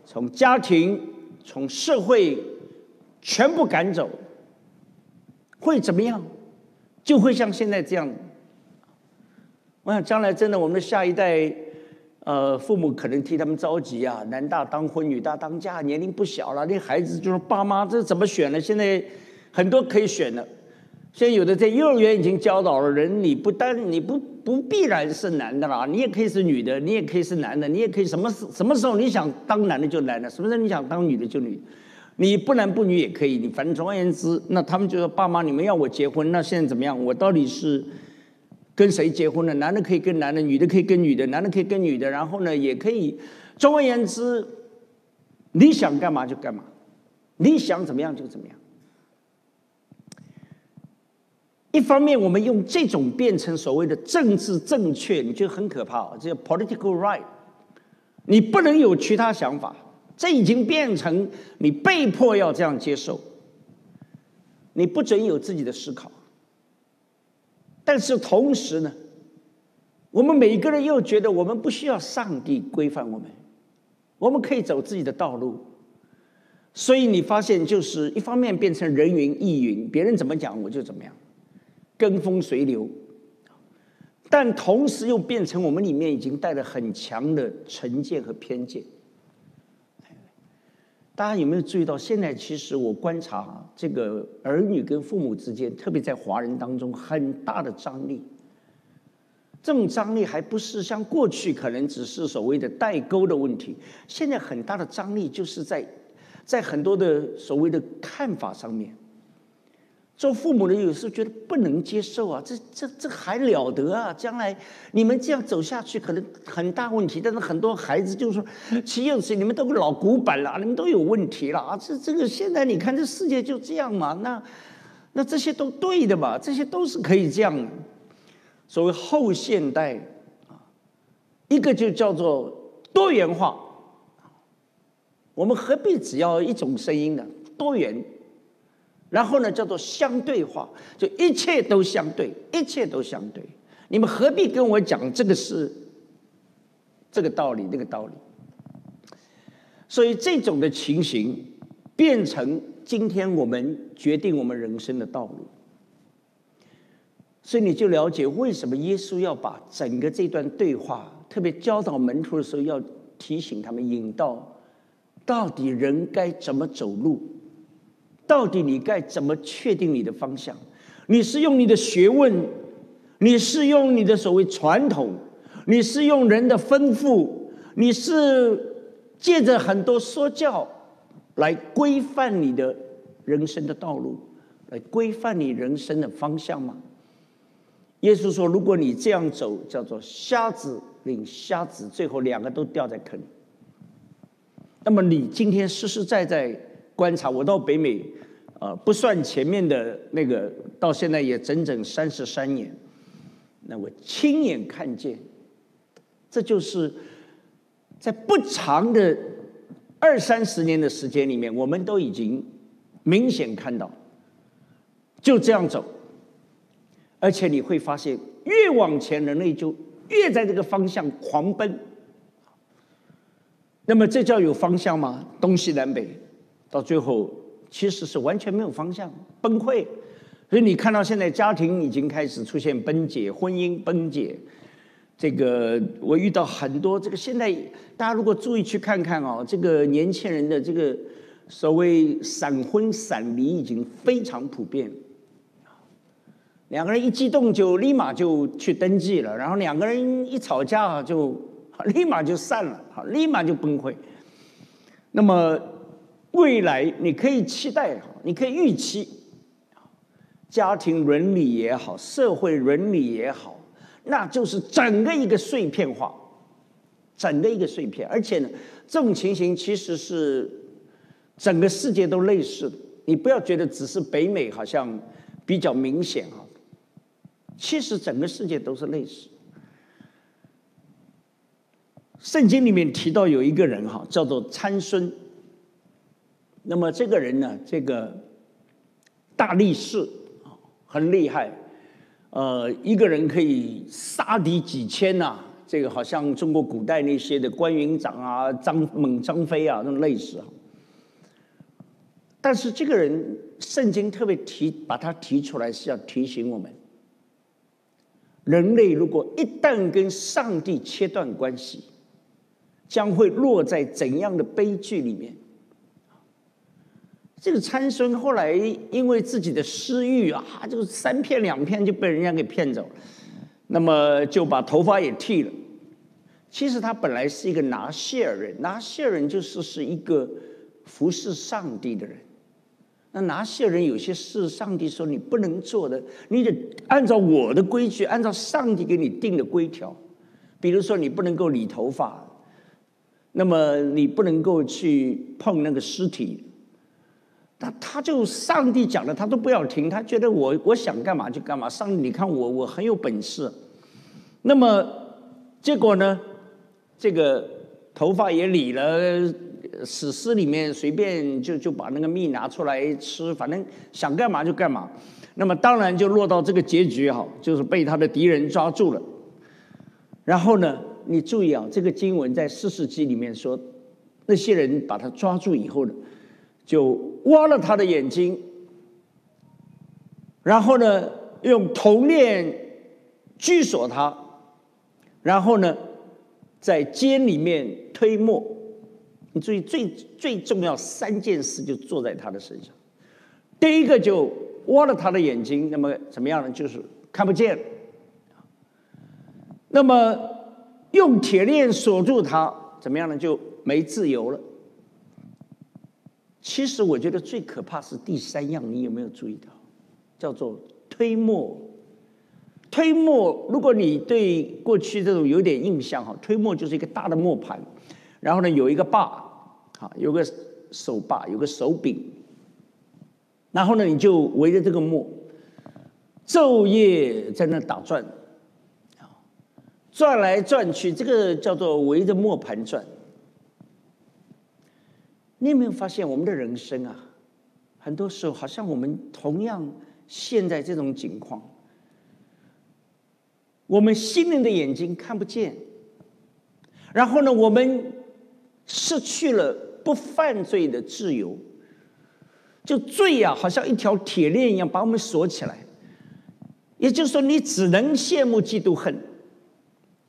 从家庭、从社会全部赶走，会怎么样？就会像现在这样。我想将来真的，我们的下一代，呃，父母可能替他们着急啊，男大当婚，女大当嫁，年龄不小了，那孩子就是爸妈这怎么选呢？现在很多可以选的，现在有的在幼儿园已经教导了人，你不单你不不必然是男的啦，你也可以是女的，你也可以是男的，你也可以什么时什么时候你想当男的就男的，什么时候你想当女的就女，你不男不女也可以，你反正总而言之，那他们就说爸妈你们要我结婚，那现在怎么样？我到底是？跟谁结婚呢？男的可以跟男的，女的可以跟女的，男的可以跟女的，然后呢，也可以。总而言之，你想干嘛就干嘛，你想怎么样就怎么样。一方面，我们用这种变成所谓的政治正确，你觉得很可怕，这叫 political right。你不能有其他想法，这已经变成你被迫要这样接受，你不准有自己的思考。但是同时呢，我们每个人又觉得我们不需要上帝规范我们，我们可以走自己的道路。所以你发现，就是一方面变成人云亦云，别人怎么讲我就怎么样，跟风随流；但同时又变成我们里面已经带了很强的成见和偏见。大家有没有注意到？现在其实我观察这个儿女跟父母之间，特别在华人当中，很大的张力。这种张力还不是像过去可能只是所谓的代沟的问题，现在很大的张力就是在在很多的所谓的看法上面。做父母的有时候觉得不能接受啊，这这这还了得啊！将来你们这样走下去，可能很大问题。但是很多孩子就说：“岂有此！你们都老古板了，你们都有问题了啊！这这个现在你看这世界就这样嘛？那那这些都对的嘛？这些都是可以这样。所谓后现代啊，一个就叫做多元化。我们何必只要一种声音呢？多元。”然后呢，叫做相对化，就一切都相对，一切都相对。你们何必跟我讲这个是这个道理，那个道理？所以这种的情形变成今天我们决定我们人生的道路。所以你就了解为什么耶稣要把整个这段对话，特别教导门徒的时候，要提醒他们引导，到底人该怎么走路。到底你该怎么确定你的方向？你是用你的学问，你是用你的所谓传统，你是用人的吩咐，你是借着很多说教来规范你的人生的道路，来规范你人生的方向吗？耶稣说：“如果你这样走，叫做瞎子领瞎子，最后两个都掉在坑里。那么你今天实实在在观察，我到北美。”呃，不算前面的那个，到现在也整整三十三年。那我亲眼看见，这就是在不长的二三十年的时间里面，我们都已经明显看到，就这样走。而且你会发现，越往前，人类就越在这个方向狂奔。那么这叫有方向吗？东西南北，到最后。其实是完全没有方向，崩溃。所以你看到现在家庭已经开始出现崩解，婚姻崩解。这个我遇到很多这个现在大家如果注意去看看哦，这个年轻人的这个所谓闪婚闪离已经非常普遍。两个人一激动就立马就去登记了，然后两个人一吵架就立马就散了，立马就崩溃。那么未来你可以期待，你可以预期，家庭伦理也好，社会伦理也好，那就是整个一个碎片化，整个一个碎片，而且呢，这种情形其实是整个世界都类似的。你不要觉得只是北美好像比较明显哈，其实整个世界都是类似。圣经里面提到有一个人哈，叫做参孙。那么这个人呢，这个大力士啊，很厉害，呃，一个人可以杀敌几千呐。这个好像中国古代那些的关云长啊、张猛、张飞啊，那种类似啊。但是这个人，圣经特别提把他提出来，是要提醒我们：人类如果一旦跟上帝切断关系，将会落在怎样的悲剧里面？这个参孙后来因为自己的私欲啊，就三片两片就被人家给骗走了，那么就把头发也剃了。其实他本来是一个拿谢尔人，拿谢尔人就是是一个服侍上帝的人。那拿些人有些事，上帝说你不能做的，你得按照我的规矩，按照上帝给你定的规条。比如说，你不能够理头发，那么你不能够去碰那个尸体。他他就上帝讲的，他都不要听，他觉得我我想干嘛就干嘛。上帝，你看我我很有本事。那么结果呢？这个头发也理了。史诗里面随便就就把那个蜜拿出来吃，反正想干嘛就干嘛。那么当然就落到这个结局哈，就是被他的敌人抓住了。然后呢，你注意啊，这个经文在四世纪里面说，那些人把他抓住以后呢，就挖了他的眼睛，然后呢用铜链拘锁他，然后呢在监里面推磨。你注意，最最重要三件事就做在他的身上。第一个就挖了他的眼睛，那么怎么样呢？就是看不见。那么用铁链锁住他，怎么样呢？就没自由了。其实我觉得最可怕是第三样，你有没有注意到？叫做推磨。推磨，如果你对过去这种有点印象哈，推磨就是一个大的磨盘。然后呢，有一个把，啊，有个手把，有个手柄。然后呢，你就围着这个磨，昼夜在那打转，啊，转来转去，这个叫做围着磨盘转。你有没有发现，我们的人生啊，很多时候好像我们同样陷在这种境况，我们心灵的眼睛看不见，然后呢，我们。失去了不犯罪的自由，就罪呀，好像一条铁链一样把我们锁起来。也就是说，你只能羡慕、嫉妒、恨。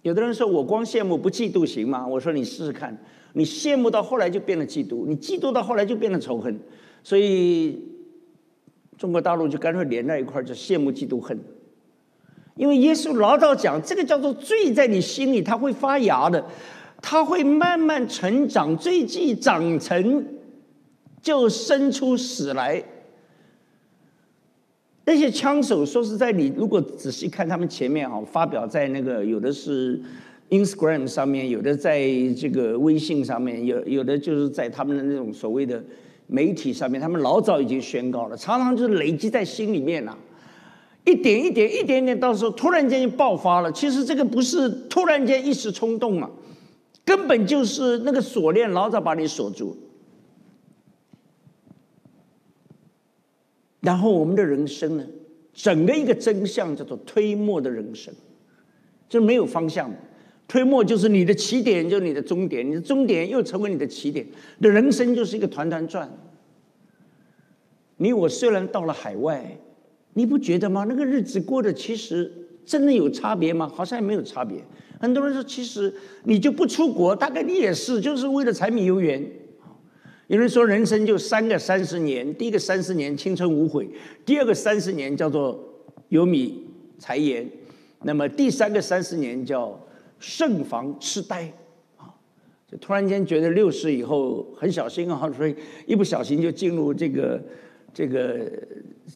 有的人说我光羡慕不嫉妒行吗？我说你试试看，你羡慕到后来就变了嫉妒，你嫉妒到后来就变了仇恨。所以中国大陆就干脆连在一块儿，就羡慕、嫉妒、恨。因为耶稣老早讲，这个叫做罪在你心里，它会发芽的。它会慢慢成长，最近长成就生出死来。那些枪手说实在，你如果仔细看他们前面啊，发表在那个有的是 Instagram 上面，有的在这个微信上面，有有的就是在他们的那种所谓的媒体上面，他们老早已经宣告了，常常就是累积在心里面了，一点一点一点点，到时候突然间就爆发了。其实这个不是突然间一时冲动嘛。根本就是那个锁链，老早把你锁住。然后我们的人生呢，整个一个真相叫做推磨的人生，就没有方向。推磨就是你的起点，就是你的终点，你的终点又成为你的起点。你的人生就是一个团团转。你我虽然到了海外，你不觉得吗？那个日子过得其实真的有差别吗？好像也没有差别。很多人说，其实你就不出国，大概你也是，就是为了柴米油盐。有人说，人生就三个三十年：第一个三十年青春无悔，第二个三十年叫做有米财盐。那么第三个三十年叫慎防痴呆，啊，就突然间觉得六十以后很小心啊，所以一不小心就进入这个这个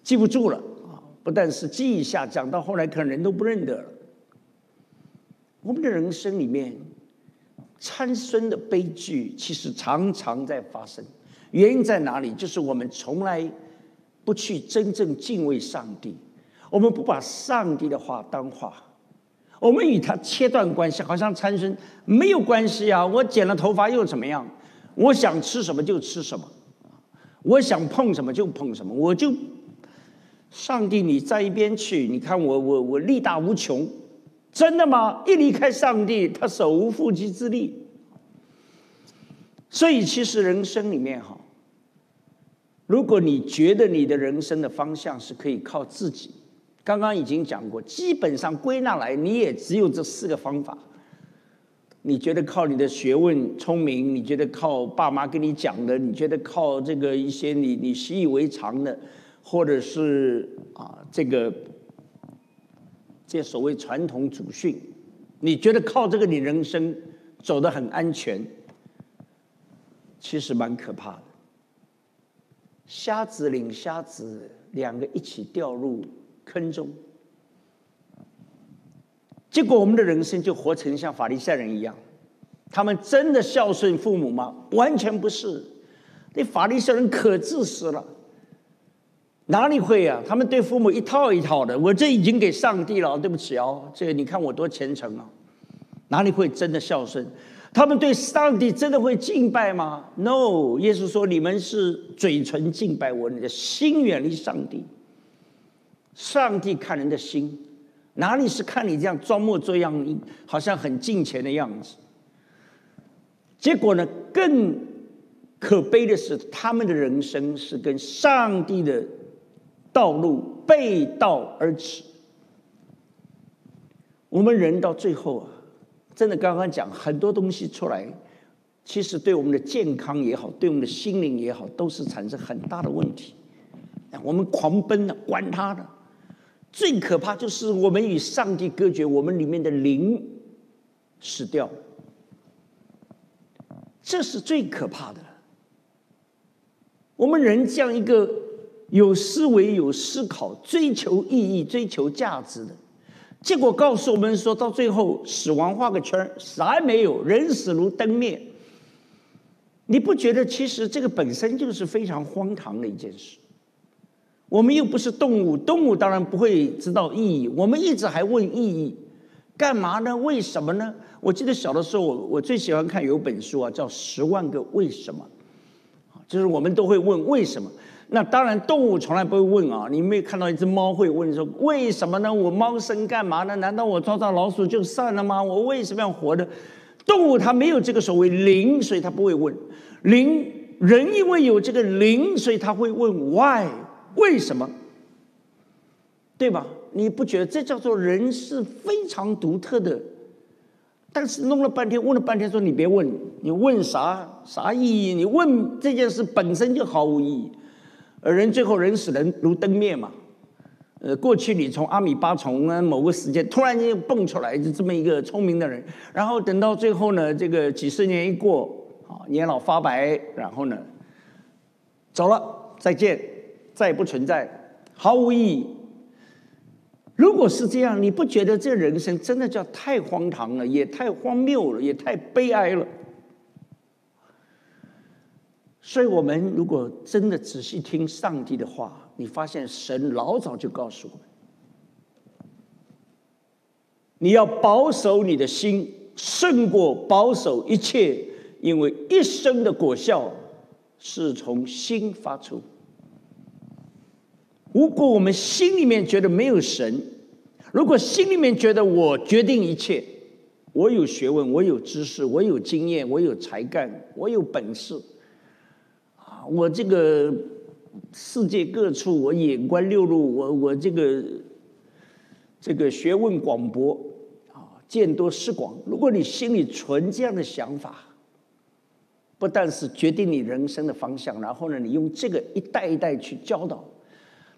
记不住了啊，不但是记忆下降，到后来可能人都不认得了。我们的人生里面，参孙的悲剧其实常常在发生。原因在哪里？就是我们从来不去真正敬畏上帝，我们不把上帝的话当话，我们与他切断关系，好像参孙没有关系啊！我剪了头发又怎么样？我想吃什么就吃什么，我想碰什么就碰什么，我就上帝你在一边去，你看我我我力大无穷。真的吗？一离开上帝，他手无缚鸡之力。所以，其实人生里面哈，如果你觉得你的人生的方向是可以靠自己，刚刚已经讲过，基本上归纳来，你也只有这四个方法。你觉得靠你的学问、聪明，你觉得靠爸妈跟你讲的，你觉得靠这个一些你你习以为常的，或者是啊这个。这所谓传统祖训，你觉得靠这个你人生走得很安全，其实蛮可怕的。瞎子领瞎子，两个一起掉入坑中，结果我们的人生就活成像法利赛人一样。他们真的孝顺父母吗？完全不是。那法利赛人可自私了。哪里会啊？他们对父母一套一套的，我这已经给上帝了，对不起哦。这个你看我多虔诚啊，哪里会真的孝顺？他们对上帝真的会敬拜吗？No，耶稣说你们是嘴唇敬拜我，你的心远离上帝。上帝看人的心，哪里是看你这样装模作样，好像很敬虔的样子？结果呢，更可悲的是，他们的人生是跟上帝的。道路背道而驰，我们人到最后啊，真的刚刚讲很多东西出来，其实对我们的健康也好，对我们的心灵也好，都是产生很大的问题。我们狂奔的，管他的，最可怕就是我们与上帝隔绝，我们里面的灵死掉，这是最可怕的。我们人这样一个。有思维、有思考、追求意义、追求价值的，结果告诉我们说，到最后死亡画个圈啥也没有，人死如灯灭。你不觉得其实这个本身就是非常荒唐的一件事？我们又不是动物，动物当然不会知道意义。我们一直还问意义，干嘛呢？为什么呢？我记得小的时候，我我最喜欢看有本书啊，叫《十万个为什么》，就是我们都会问为什么。那当然，动物从来不会问啊！你没有看到一只猫会问说：“为什么呢？我猫生干嘛呢？难道我抓到老鼠就算了吗？我为什么要活的？”动物它没有这个所谓灵，所以它不会问灵。人因为有这个灵，所以他会问 “why”，为什么？对吧？你不觉得这叫做人是非常独特的？但是弄了半天，问了半天，说你别问，你问啥啥意义？你问这件事本身就毫无意义。而人最后人死人如灯灭嘛，呃，过去你从阿米巴从某个时间突然间蹦出来，就这么一个聪明的人，然后等到最后呢，这个几十年一过，啊，年老发白，然后呢，走了，再见，再也不存在，毫无意义。如果是这样，你不觉得这人生真的叫太荒唐了，也太荒谬了，也太悲哀了？所以，我们如果真的仔细听上帝的话，你发现神老早就告诉我们：你要保守你的心，胜过保守一切，因为一生的果效是从心发出。如果我们心里面觉得没有神，如果心里面觉得我决定一切，我有学问，我有知识，我有经验，我有才干，我有本事。啊我这个世界各处，我眼观六路，我我这个这个学问广博啊，见多识广。如果你心里存这样的想法，不但是决定你人生的方向，然后呢，你用这个一代一代去教导，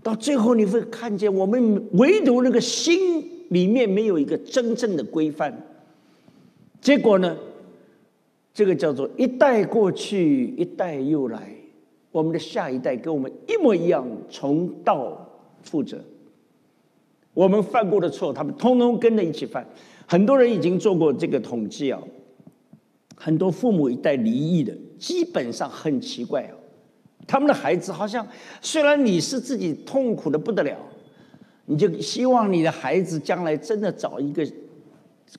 到最后你会看见，我们唯独那个心里面没有一个真正的规范。结果呢，这个叫做一代过去，一代又来，我们的下一代跟我们一模一样，重蹈覆辙。我们犯过的错，他们通通跟着一起犯。很多人已经做过这个统计啊，很多父母一代离异的，基本上很奇怪啊。他们的孩子好像，虽然你是自己痛苦的不得了，你就希望你的孩子将来真的找一个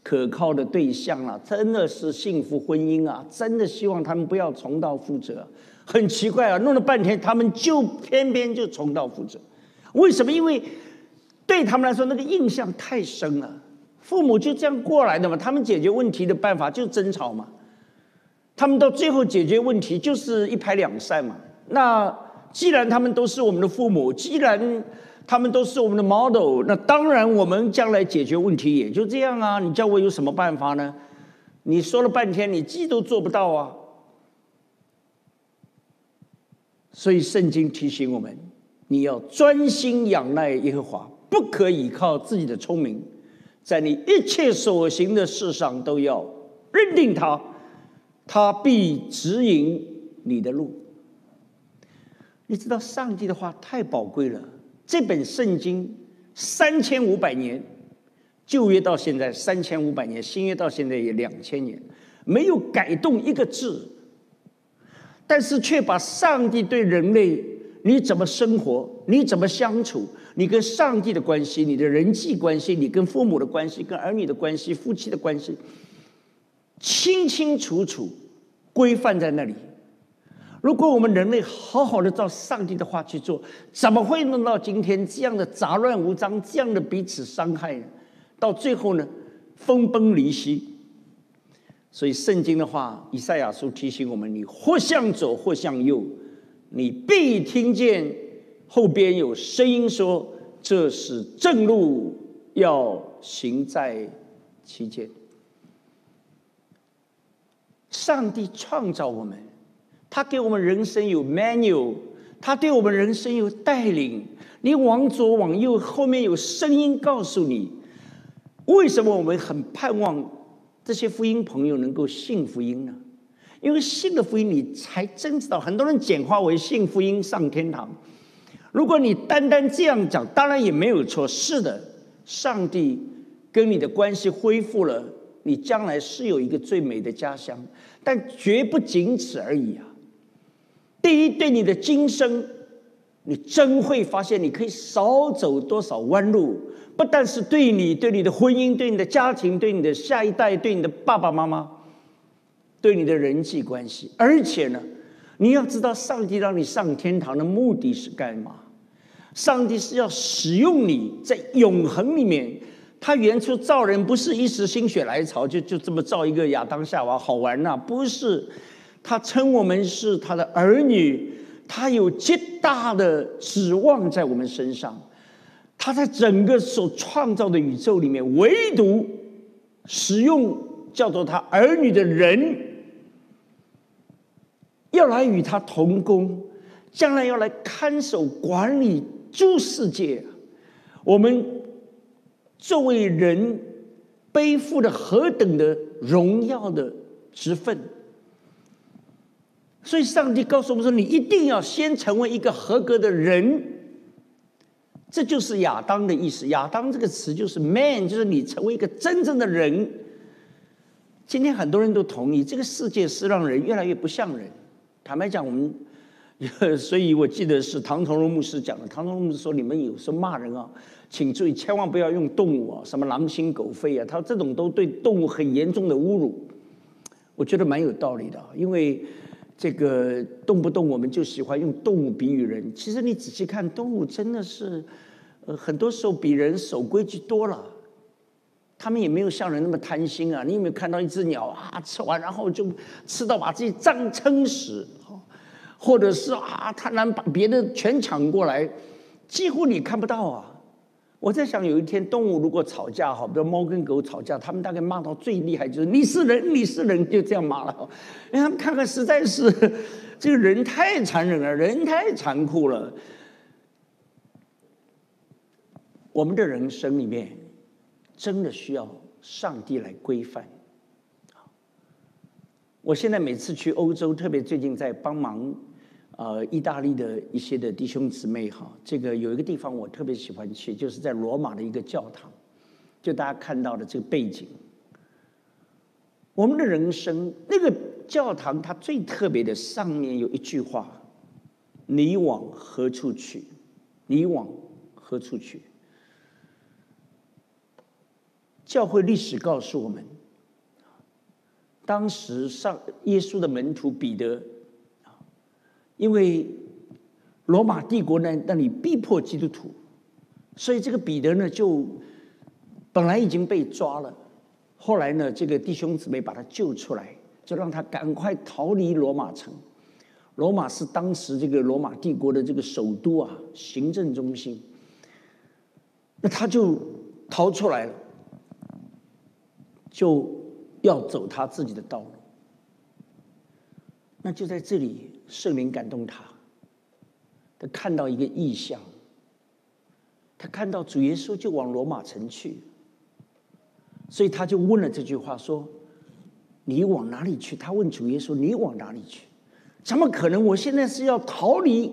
可靠的对象了，真的是幸福婚姻啊，真的希望他们不要重蹈覆辙。很奇怪啊，弄了半天，他们就偏偏就重蹈覆辙。为什么？因为对他们来说，那个印象太深了。父母就这样过来的嘛，他们解决问题的办法就是争吵嘛，他们到最后解决问题就是一拍两散嘛。那既然他们都是我们的父母，既然他们都是我们的 model，那当然我们将来解决问题也就这样啊。你叫我有什么办法呢？你说了半天，你自己都做不到啊。所以圣经提醒我们，你要专心仰赖耶和华，不可以靠自己的聪明，在你一切所行的事上都要认定他，他必指引你的路。你知道上帝的话太宝贵了。这本圣经三千五百年，旧约到现在三千五百年，新约到现在也两千年，没有改动一个字，但是却把上帝对人类你怎么生活，你怎么相处，你跟上帝的关系，你的人际关系，你跟父母的关系，跟儿女的关系，夫妻的关系，清清楚楚规范在那里。如果我们人类好好的照上帝的话去做，怎么会弄到今天这样的杂乱无章、这样的彼此伤害呢？到最后呢，分崩离析。所以圣经的话，以赛亚书提醒我们：你或向左，或向右，你必听见后边有声音说：“这是正路，要行在其间。”上帝创造我们。他给我们人生有 manual，他对我们人生有带领。你往左往右，后面有声音告诉你，为什么我们很盼望这些福音朋友能够信福音呢？因为信了福音，你才真知道。很多人简化为信福音上天堂。如果你单单这样讲，当然也没有错。是的，上帝跟你的关系恢复了，你将来是有一个最美的家乡，但绝不仅此而已啊！第一，对你的今生，你真会发现你可以少走多少弯路。不但是对你、对你的婚姻、对你的家庭、对你的下一代、对你的爸爸妈妈、对你的人际关系，而且呢，你要知道，上帝让你上天堂的目的是干嘛？上帝是要使用你在永恒里面。他原初造人不是一时心血来潮，就就这么造一个亚当夏娃好玩呐？不是。他称我们是他的儿女，他有极大的指望在我们身上。他在整个所创造的宇宙里面，唯独使用叫做他儿女的人，要来与他同工，将来要来看守管理诸世界。我们作为人，背负了何等的荣耀的职分！所以，上帝告诉我们说：“你一定要先成为一个合格的人。”这就是亚当的意思。亚当这个词就是 “man”，就是你成为一个真正的人。今天很多人都同意，这个世界是让人越来越不像人。坦白讲，我们，所以我记得是唐崇荣牧师讲的。唐崇荣牧师说：“你们有时候骂人啊，请注意，千万不要用动物啊，什么狼心狗肺啊，他这种都对动物很严重的侮辱。”我觉得蛮有道理的，因为。这个动不动我们就喜欢用动物比喻人，其实你仔细看，动物真的是，呃，很多时候比人守规矩多了。他们也没有像人那么贪心啊！你有没有看到一只鸟啊，吃完然后就吃到把自己胀撑死，或者是啊贪婪把别的全抢过来，几乎你看不到啊。我在想，有一天动物如果吵架哈，比如猫跟狗吵架，他们大概骂到最厉害就是“你是人，你是人”，就这样骂了。因为他们看看实在是这个人太残忍了，人太残酷了。我们的人生里面，真的需要上帝来规范。我现在每次去欧洲，特别最近在帮忙，呃，意大利的一些的弟兄姊妹哈，这个有一个地方我特别喜欢去，就是在罗马的一个教堂，就大家看到的这个背景。我们的人生，那个教堂它最特别的上面有一句话：“你往何处去？你往何处去？”教会历史告诉我们。当时上耶稣的门徒彼得，因为罗马帝国呢那里逼迫基督徒，所以这个彼得呢就本来已经被抓了，后来呢这个弟兄姊妹把他救出来，就让他赶快逃离罗马城。罗马是当时这个罗马帝国的这个首都啊，行政中心。那他就逃出来了，就。要走他自己的道路，那就在这里，圣灵感动他，他看到一个异象，他看到主耶稣就往罗马城去，所以他就问了这句话说：“你往哪里去？”他问主耶稣：“你往哪里去？”怎么可能？我现在是要逃离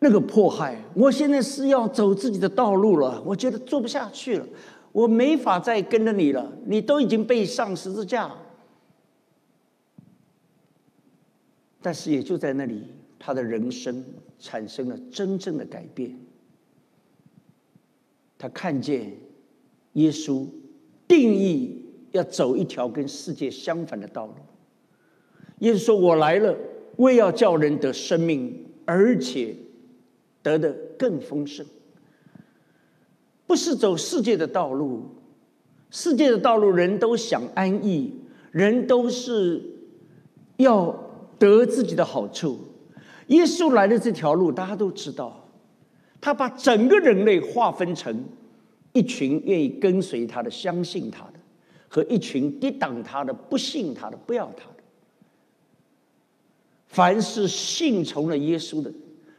那个迫害，我现在是要走自己的道路了，我觉得做不下去了。我没法再跟着你了，你都已经被上十字架。但是也就在那里，他的人生产生了真正的改变。他看见耶稣定义要走一条跟世界相反的道路。耶稣说：“我来了，为要叫人得生命，而且得的更丰盛。”不是走世界的道路，世界的道路人都想安逸，人都是要得自己的好处。耶稣来的这条路，大家都知道，他把整个人类划分成一群愿意跟随他的、相信他的，和一群抵挡他的、不信他的、不要他的。凡是信从了耶稣的，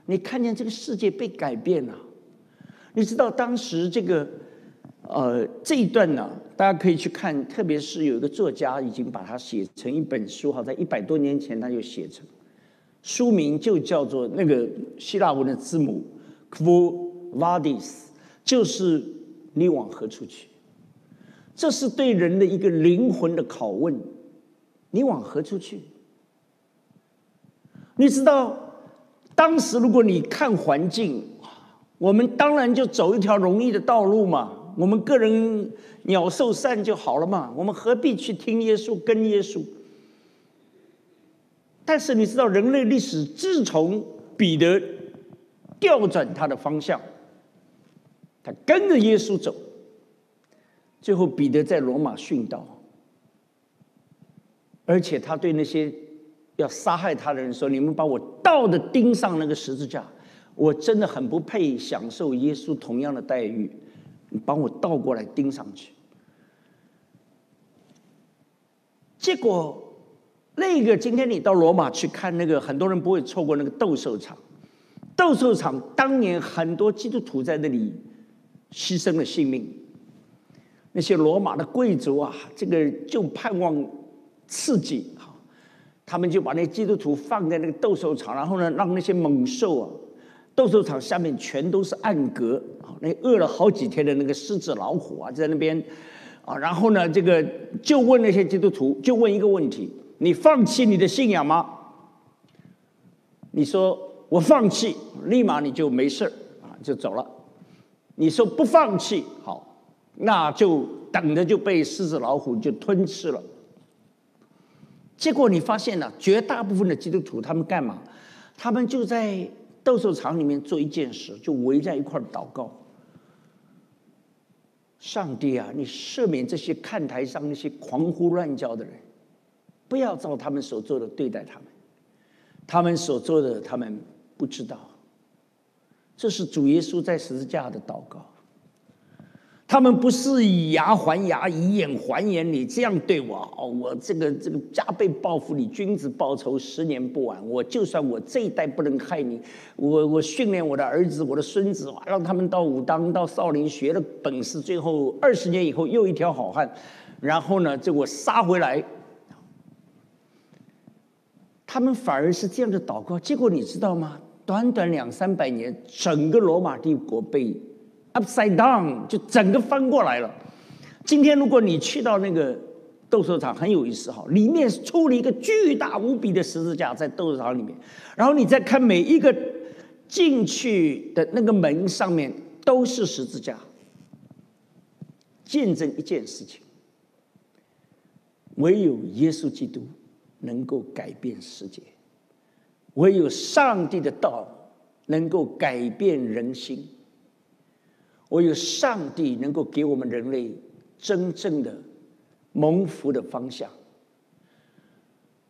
你看见这个世界被改变了。你知道当时这个，呃，这一段呢，大家可以去看，特别是有一个作家已经把它写成一本书，哈，在一百多年前他就写成，书名就叫做那个希腊文的字母 “Quo Vadis”，就是你往何处去？这是对人的一个灵魂的拷问，你往何处去？你知道，当时如果你看环境。我们当然就走一条容易的道路嘛，我们个人鸟兽散就好了嘛，我们何必去听耶稣跟耶稣？但是你知道，人类历史自从彼得调转他的方向，他跟着耶稣走，最后彼得在罗马殉道，而且他对那些要杀害他的人说：“你们把我倒的钉上那个十字架。”我真的很不配享受耶稣同样的待遇，你帮我倒过来钉上去。结果，那个今天你到罗马去看那个，很多人不会错过那个斗兽场。斗兽场当年很多基督徒在那里牺牲了性命。那些罗马的贵族啊，这个就盼望刺激，哈，他们就把那基督徒放在那个斗兽场，然后呢，让那些猛兽啊。斗兽场下面全都是暗格，那饿了好几天的那个狮子老虎啊，在那边啊，然后呢，这个就问那些基督徒，就问一个问题：你放弃你的信仰吗？你说我放弃，立马你就没事啊，就走了。你说不放弃，好，那就等着就被狮子老虎就吞吃了。结果你发现了，绝大部分的基督徒他们干嘛？他们就在。斗兽场里面做一件事，就围在一块祷告。上帝啊，你赦免这些看台上那些狂呼乱叫的人，不要照他们所做的对待他们。他们所做的，他们不知道。这是主耶稣在十字架的祷告。他们不是以牙还牙，以眼还眼。你这样对我，哦，我这个这个加倍报复你，君子报仇，十年不晚。我就算我这一代不能害你，我我训练我的儿子、我的孙子，让他们到武当、到少林学了本事，最后二十年以后又一条好汉，然后呢，这我杀回来。他们反而是这样的祷告，结果你知道吗？短短两三百年，整个罗马帝国被 upside down，就整个翻过来了。今天如果你去到那个斗兽场，很有意思哈，里面出了一个巨大无比的十字架在斗兽场里面，然后你再看每一个进去的那个门上面都是十字架，见证一件事情：唯有耶稣基督。能够改变世界，唯有上帝的道能够改变人心，唯有上帝能够给我们人类真正的蒙福的方向。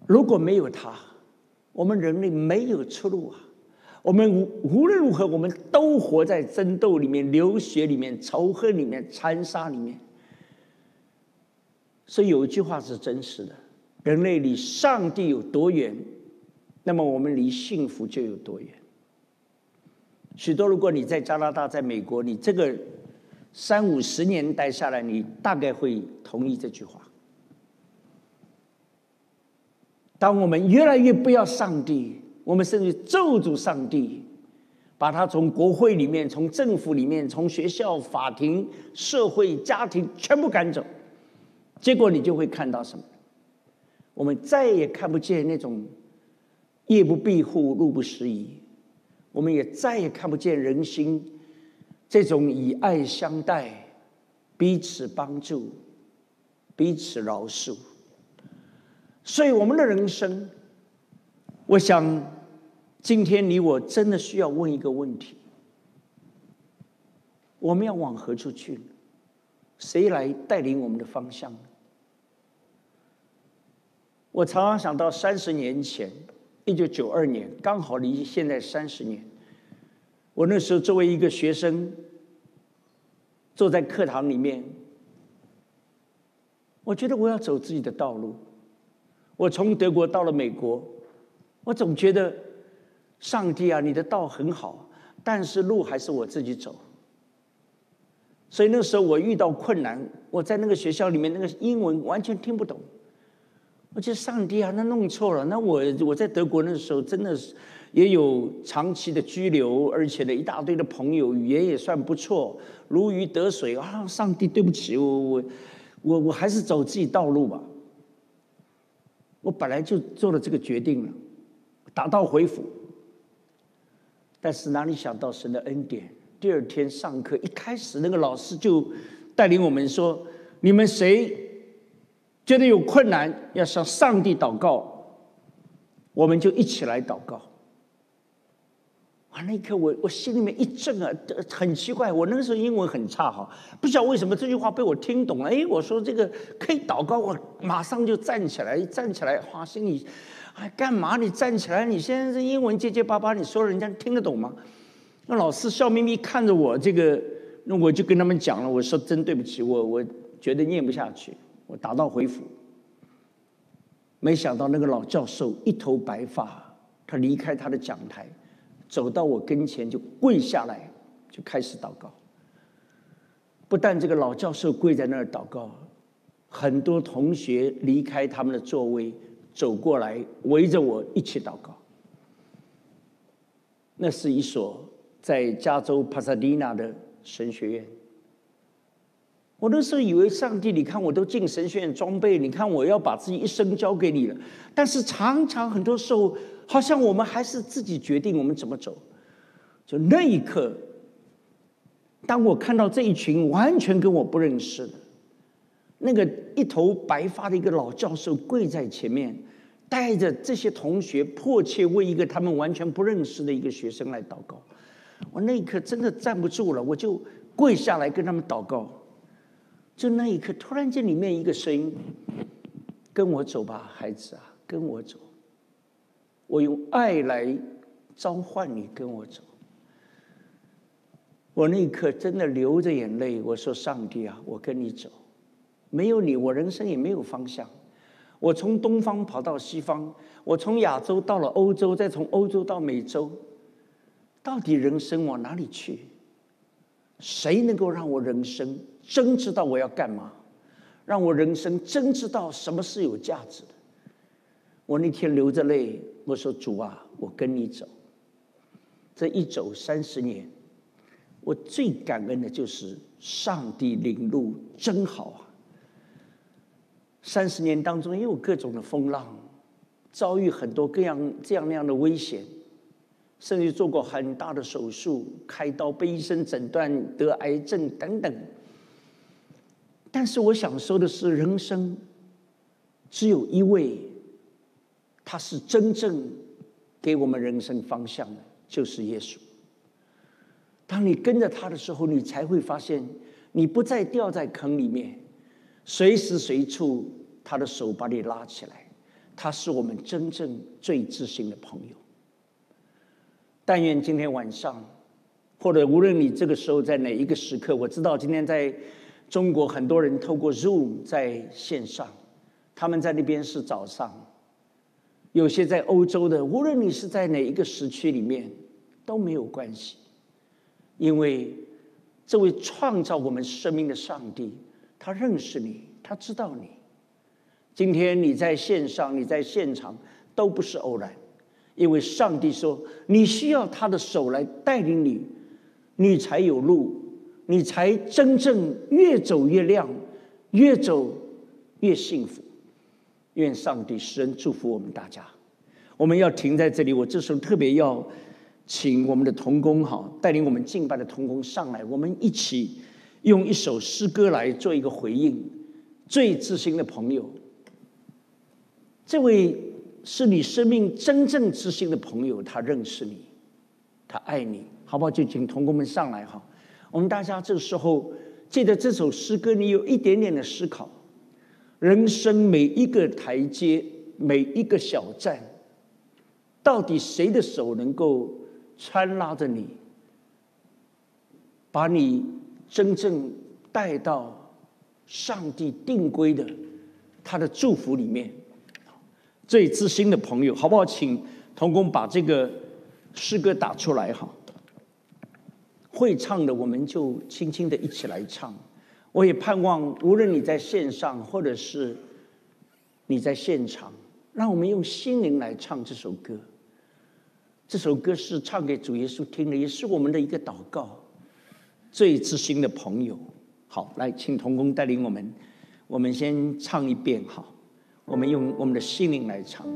如果没有他，我们人类没有出路啊！我们无无论如何，我们都活在争斗里面、流血里面、仇恨里面、残杀里面。所以有一句话是真实的。人类离上帝有多远，那么我们离幸福就有多远。许多，如果你在加拿大、在美国，你这个三五十年待下来，你大概会同意这句话。当我们越来越不要上帝，我们甚至咒诅上帝，把他从国会里面、从政府里面、从学校、法庭、社会、家庭全部赶走，结果你就会看到什么？我们再也看不见那种夜不闭户、路不拾遗，我们也再也看不见人心这种以爱相待、彼此帮助、彼此饶恕。所以，我们的人生，我想，今天你我真的需要问一个问题：我们要往何处去？谁来带领我们的方向？我常常想到三十年前，一九九二年，刚好离现在三十年。我那时候作为一个学生，坐在课堂里面，我觉得我要走自己的道路。我从德国到了美国，我总觉得上帝啊，你的道很好，但是路还是我自己走。所以那时候我遇到困难，我在那个学校里面，那个英文完全听不懂。我觉得上帝啊，那弄错了。那我我在德国那时候真的是也有长期的居留，而且呢一大堆的朋友，语言也算不错，如鱼得水啊！上帝，对不起，我我我我还是走自己道路吧。我本来就做了这个决定了，打道回府。但是哪里想到神的恩典？第二天上课一开始，那个老师就带领我们说：“你们谁？”觉得有困难，要向上帝祷告，我们就一起来祷告。啊，那一刻我我心里面一震啊，很奇怪，我那个时候英文很差哈，不晓得为什么这句话被我听懂了。哎，我说这个可以祷告，我马上就站起来，站起来，哇，心里，哎，干嘛你站起来？你现在这英文结结巴巴，你说人家听得懂吗？那老师笑眯眯看着我，这个，那我就跟他们讲了，我说真对不起，我我觉得念不下去。我打道回府，没想到那个老教授一头白发，他离开他的讲台，走到我跟前就跪下来，就开始祷告。不但这个老教授跪在那儿祷告，很多同学离开他们的座位走过来，围着我一起祷告。那是一所在加州帕萨迪纳的神学院。我那时候以为上帝，你看我都进神学院装备，你看我要把自己一生交给你了。但是常常很多时候，好像我们还是自己决定我们怎么走。就那一刻，当我看到这一群完全跟我不认识的，那个一头白发的一个老教授跪在前面，带着这些同学迫切为一个他们完全不认识的一个学生来祷告，我那一刻真的站不住了，我就跪下来跟他们祷告。就那一刻，突然间，里面一个声音：“跟我走吧，孩子啊，跟我走。我用爱来召唤你，跟我走。”我那一刻真的流着眼泪，我说：“上帝啊，我跟你走，没有你，我人生也没有方向。我从东方跑到西方，我从亚洲到了欧洲，再从欧洲到美洲，到底人生往哪里去？谁能够让我人生真知道我要干嘛？让我人生真知道什么是有价值的？”我那天流着泪，我说：“主啊，我跟你走，这一走三十年。”我最感恩的就是上帝领路真好啊！三十年当中也有各种的风浪，遭遇很多各样这样那样的危险，甚至做过很大的手术，开刀被医生诊断得癌症等等。但是我想说的是，人生只有一位，他是真正给我们人生方向的，就是耶稣。当你跟着他的时候，你才会发现，你不再掉在坑里面，随时随处他的手把你拉起来。他是我们真正最知心的朋友。但愿今天晚上，或者无论你这个时候在哪一个时刻，我知道今天在中国很多人透过 Zoom 在线上，他们在那边是早上，有些在欧洲的，无论你是在哪一个时区里面都没有关系。因为这位创造我们生命的上帝，他认识你，他知道你。今天你在线上，你在现场，都不是偶然。因为上帝说，你需要他的手来带领你，你才有路，你才真正越走越亮，越走越幸福。愿上帝施恩祝福我们大家。我们要停在这里，我这时候特别要。请我们的童工哈带领我们敬拜的童工上来，我们一起用一首诗歌来做一个回应。最知心的朋友，这位是你生命真正知心的朋友，他认识你，他爱你，好不好？就请童工们上来哈。我们大家这个时候借着这首诗歌，你有一点点的思考，人生每一个台阶，每一个小站，到底谁的手能够？穿拉着你，把你真正带到上帝定规的他的祝福里面。最知心的朋友，好不好？请童工把这个诗歌打出来哈。会唱的，我们就轻轻的一起来唱。我也盼望，无论你在线上，或者是你在现场，让我们用心灵来唱这首歌。这首歌是唱给主耶稣听的，也是我们的一个祷告。最知心的朋友，好，来，请童工带领我们，我们先唱一遍，好，我们用我们的心灵来唱。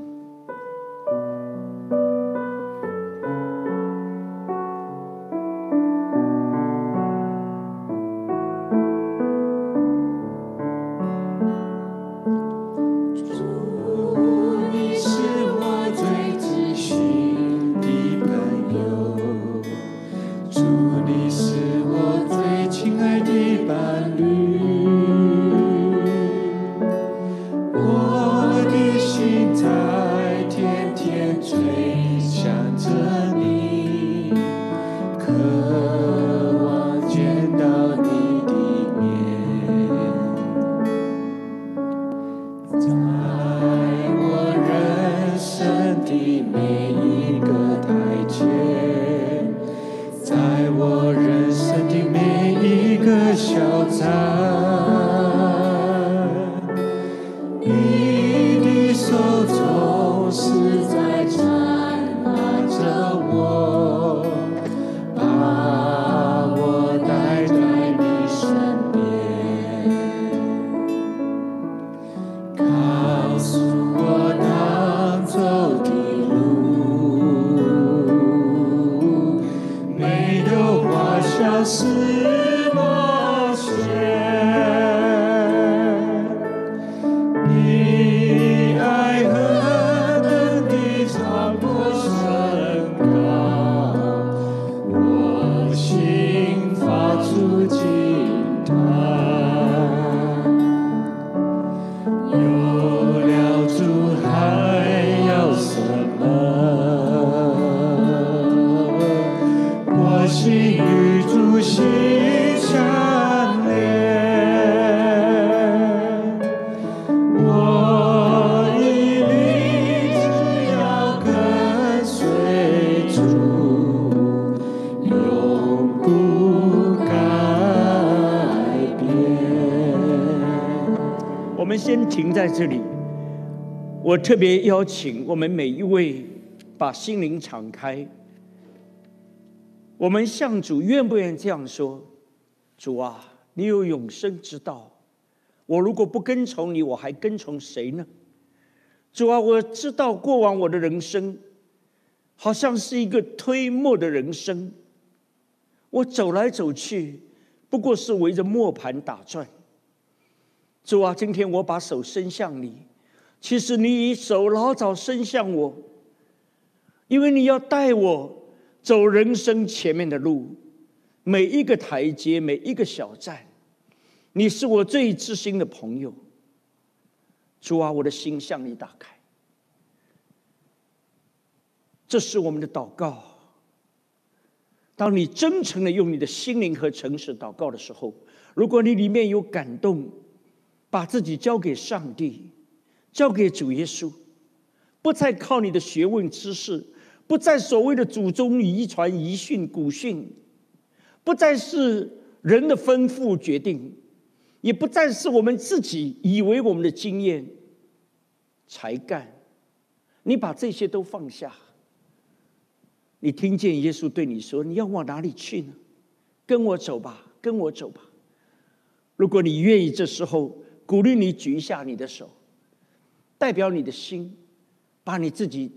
在这里。我特别邀请我们每一位把心灵敞开。我们向主愿不愿意这样说？主啊，你有永生之道，我如果不跟从你，我还跟从谁呢？主啊，我知道过往我的人生好像是一个推磨的人生，我走来走去，不过是围着磨盘打转。主啊，今天我把手伸向你，其实你手老早伸向我，因为你要带我走人生前面的路，每一个台阶，每一个小站，你是我最知心的朋友。主啊，我的心向你打开，这是我们的祷告。当你真诚的用你的心灵和诚实祷告的时候，如果你里面有感动。把自己交给上帝，交给主耶稣，不再靠你的学问知识，不再所谓的祖宗遗传遗训古训，不再是人的吩咐决定，也不再是我们自己以为我们的经验才干。你把这些都放下，你听见耶稣对你说：“你要往哪里去呢？跟我走吧，跟我走吧。”如果你愿意，这时候。鼓励你举一下你的手，代表你的心，把你自己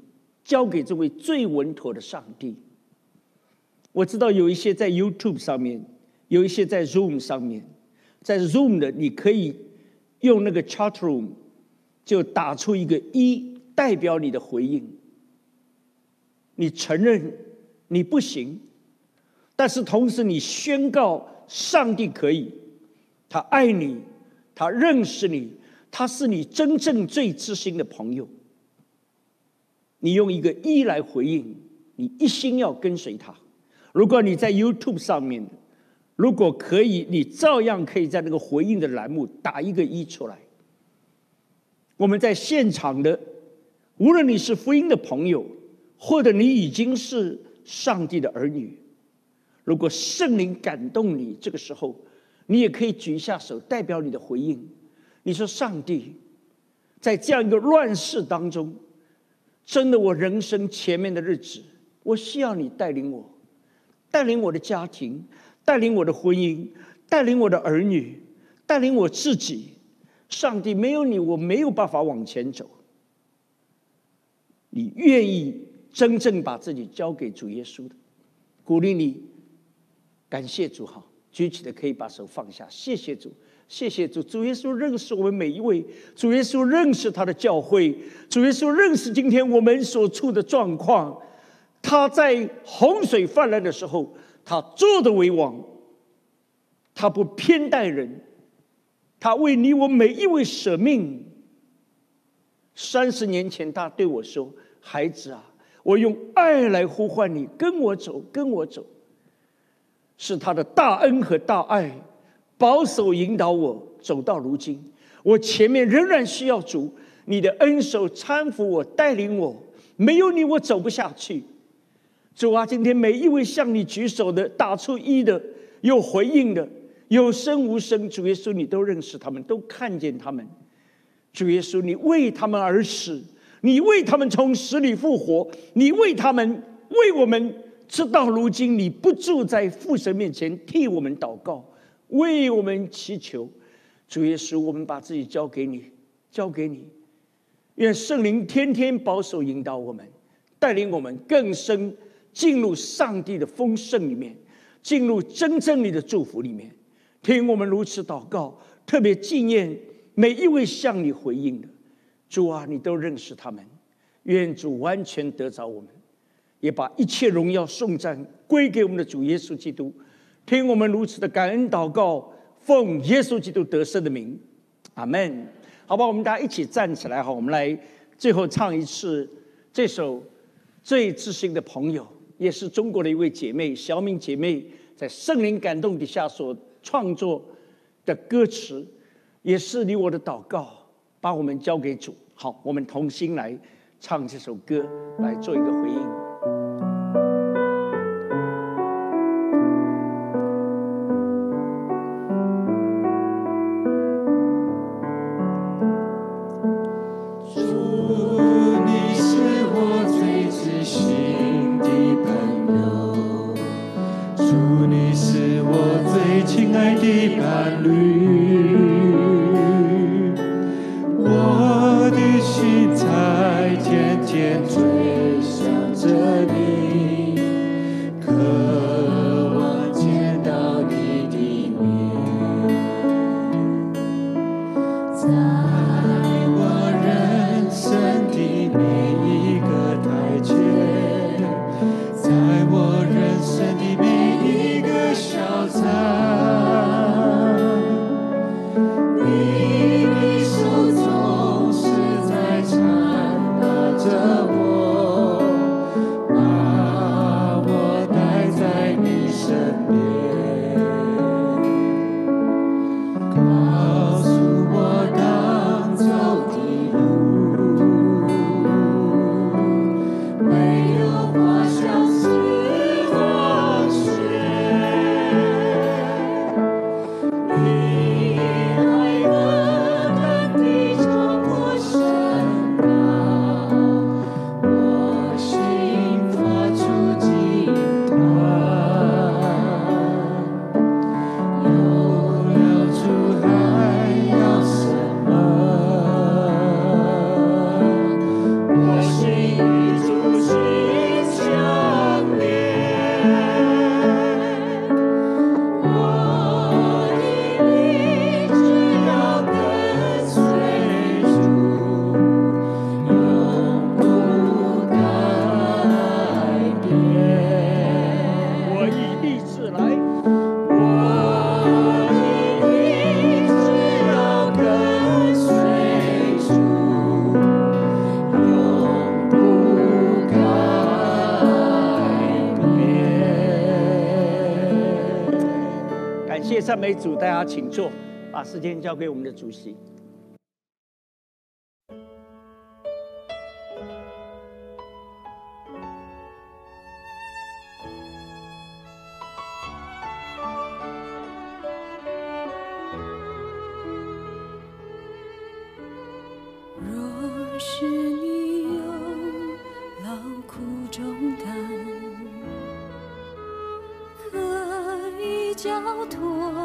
交给这位最稳妥的上帝。我知道有一些在 YouTube 上面，有一些在 Zoom 上面，在 Zoom 的你可以用那个 Chat Room 就打出一个一，代表你的回应。你承认你不行，但是同时你宣告上帝可以，他爱你。他认识你，他是你真正最知心的朋友。你用一个一来回应，你一心要跟随他。如果你在 YouTube 上面，如果可以，你照样可以在那个回应的栏目打一个一出来。我们在现场的，无论你是福音的朋友，或者你已经是上帝的儿女，如果圣灵感动你，这个时候。你也可以举一下手，代表你的回应。你说：“上帝，在这样一个乱世当中，真的，我人生前面的日子，我需要你带领我，带领我的家庭，带领我的婚姻，带领我的儿女，带领我自己。上帝，没有你，我没有办法往前走。你愿意真正把自己交给主耶稣的，鼓励你，感谢主好。”举起的可以把手放下，谢谢主，谢谢主。主耶稣认识我们每一位，主耶稣认识他的教会，主耶稣认识今天我们所处的状况。他在洪水泛滥的时候，他坐的为王，他不偏待人，他为你我每一位舍命。三十年前，他对我说：“孩子啊，我用爱来呼唤你，跟我走，跟我走。”是他的大恩和大爱，保守引导我走到如今。我前面仍然需要主你的恩手搀扶我，带领我。没有你，我走不下去。主啊，今天每一位向你举手的、打出一的、有回应的、有声无声，主耶稣，你都认识他们，都看见他们。主耶稣，你为他们而死，你为他们从死里复活，你为他们为我们。直到如今，你不住在父神面前替我们祷告，为我们祈求。主耶稣，我们把自己交给你，交给你。愿圣灵天天保守引导我们，带领我们更深进入上帝的丰盛里面，进入真正你的祝福里面。听我们如此祷告，特别纪念每一位向你回应的主啊，你都认识他们。愿主完全得着我们。也把一切荣耀颂赞归给我们的主耶稣基督，听我们如此的感恩祷告，奉耶稣基督得胜的名，阿门。好吧，我们大家一起站起来哈，我们来最后唱一次这首最知心的朋友，也是中国的一位姐妹小敏姐妹在圣灵感动底下所创作的歌词，也是你我的祷告，把我们交给主。好，我们同心来唱这首歌，来做一个回应。每组大家请坐把时间交给我们的主席。若是你有劳苦中的可以交托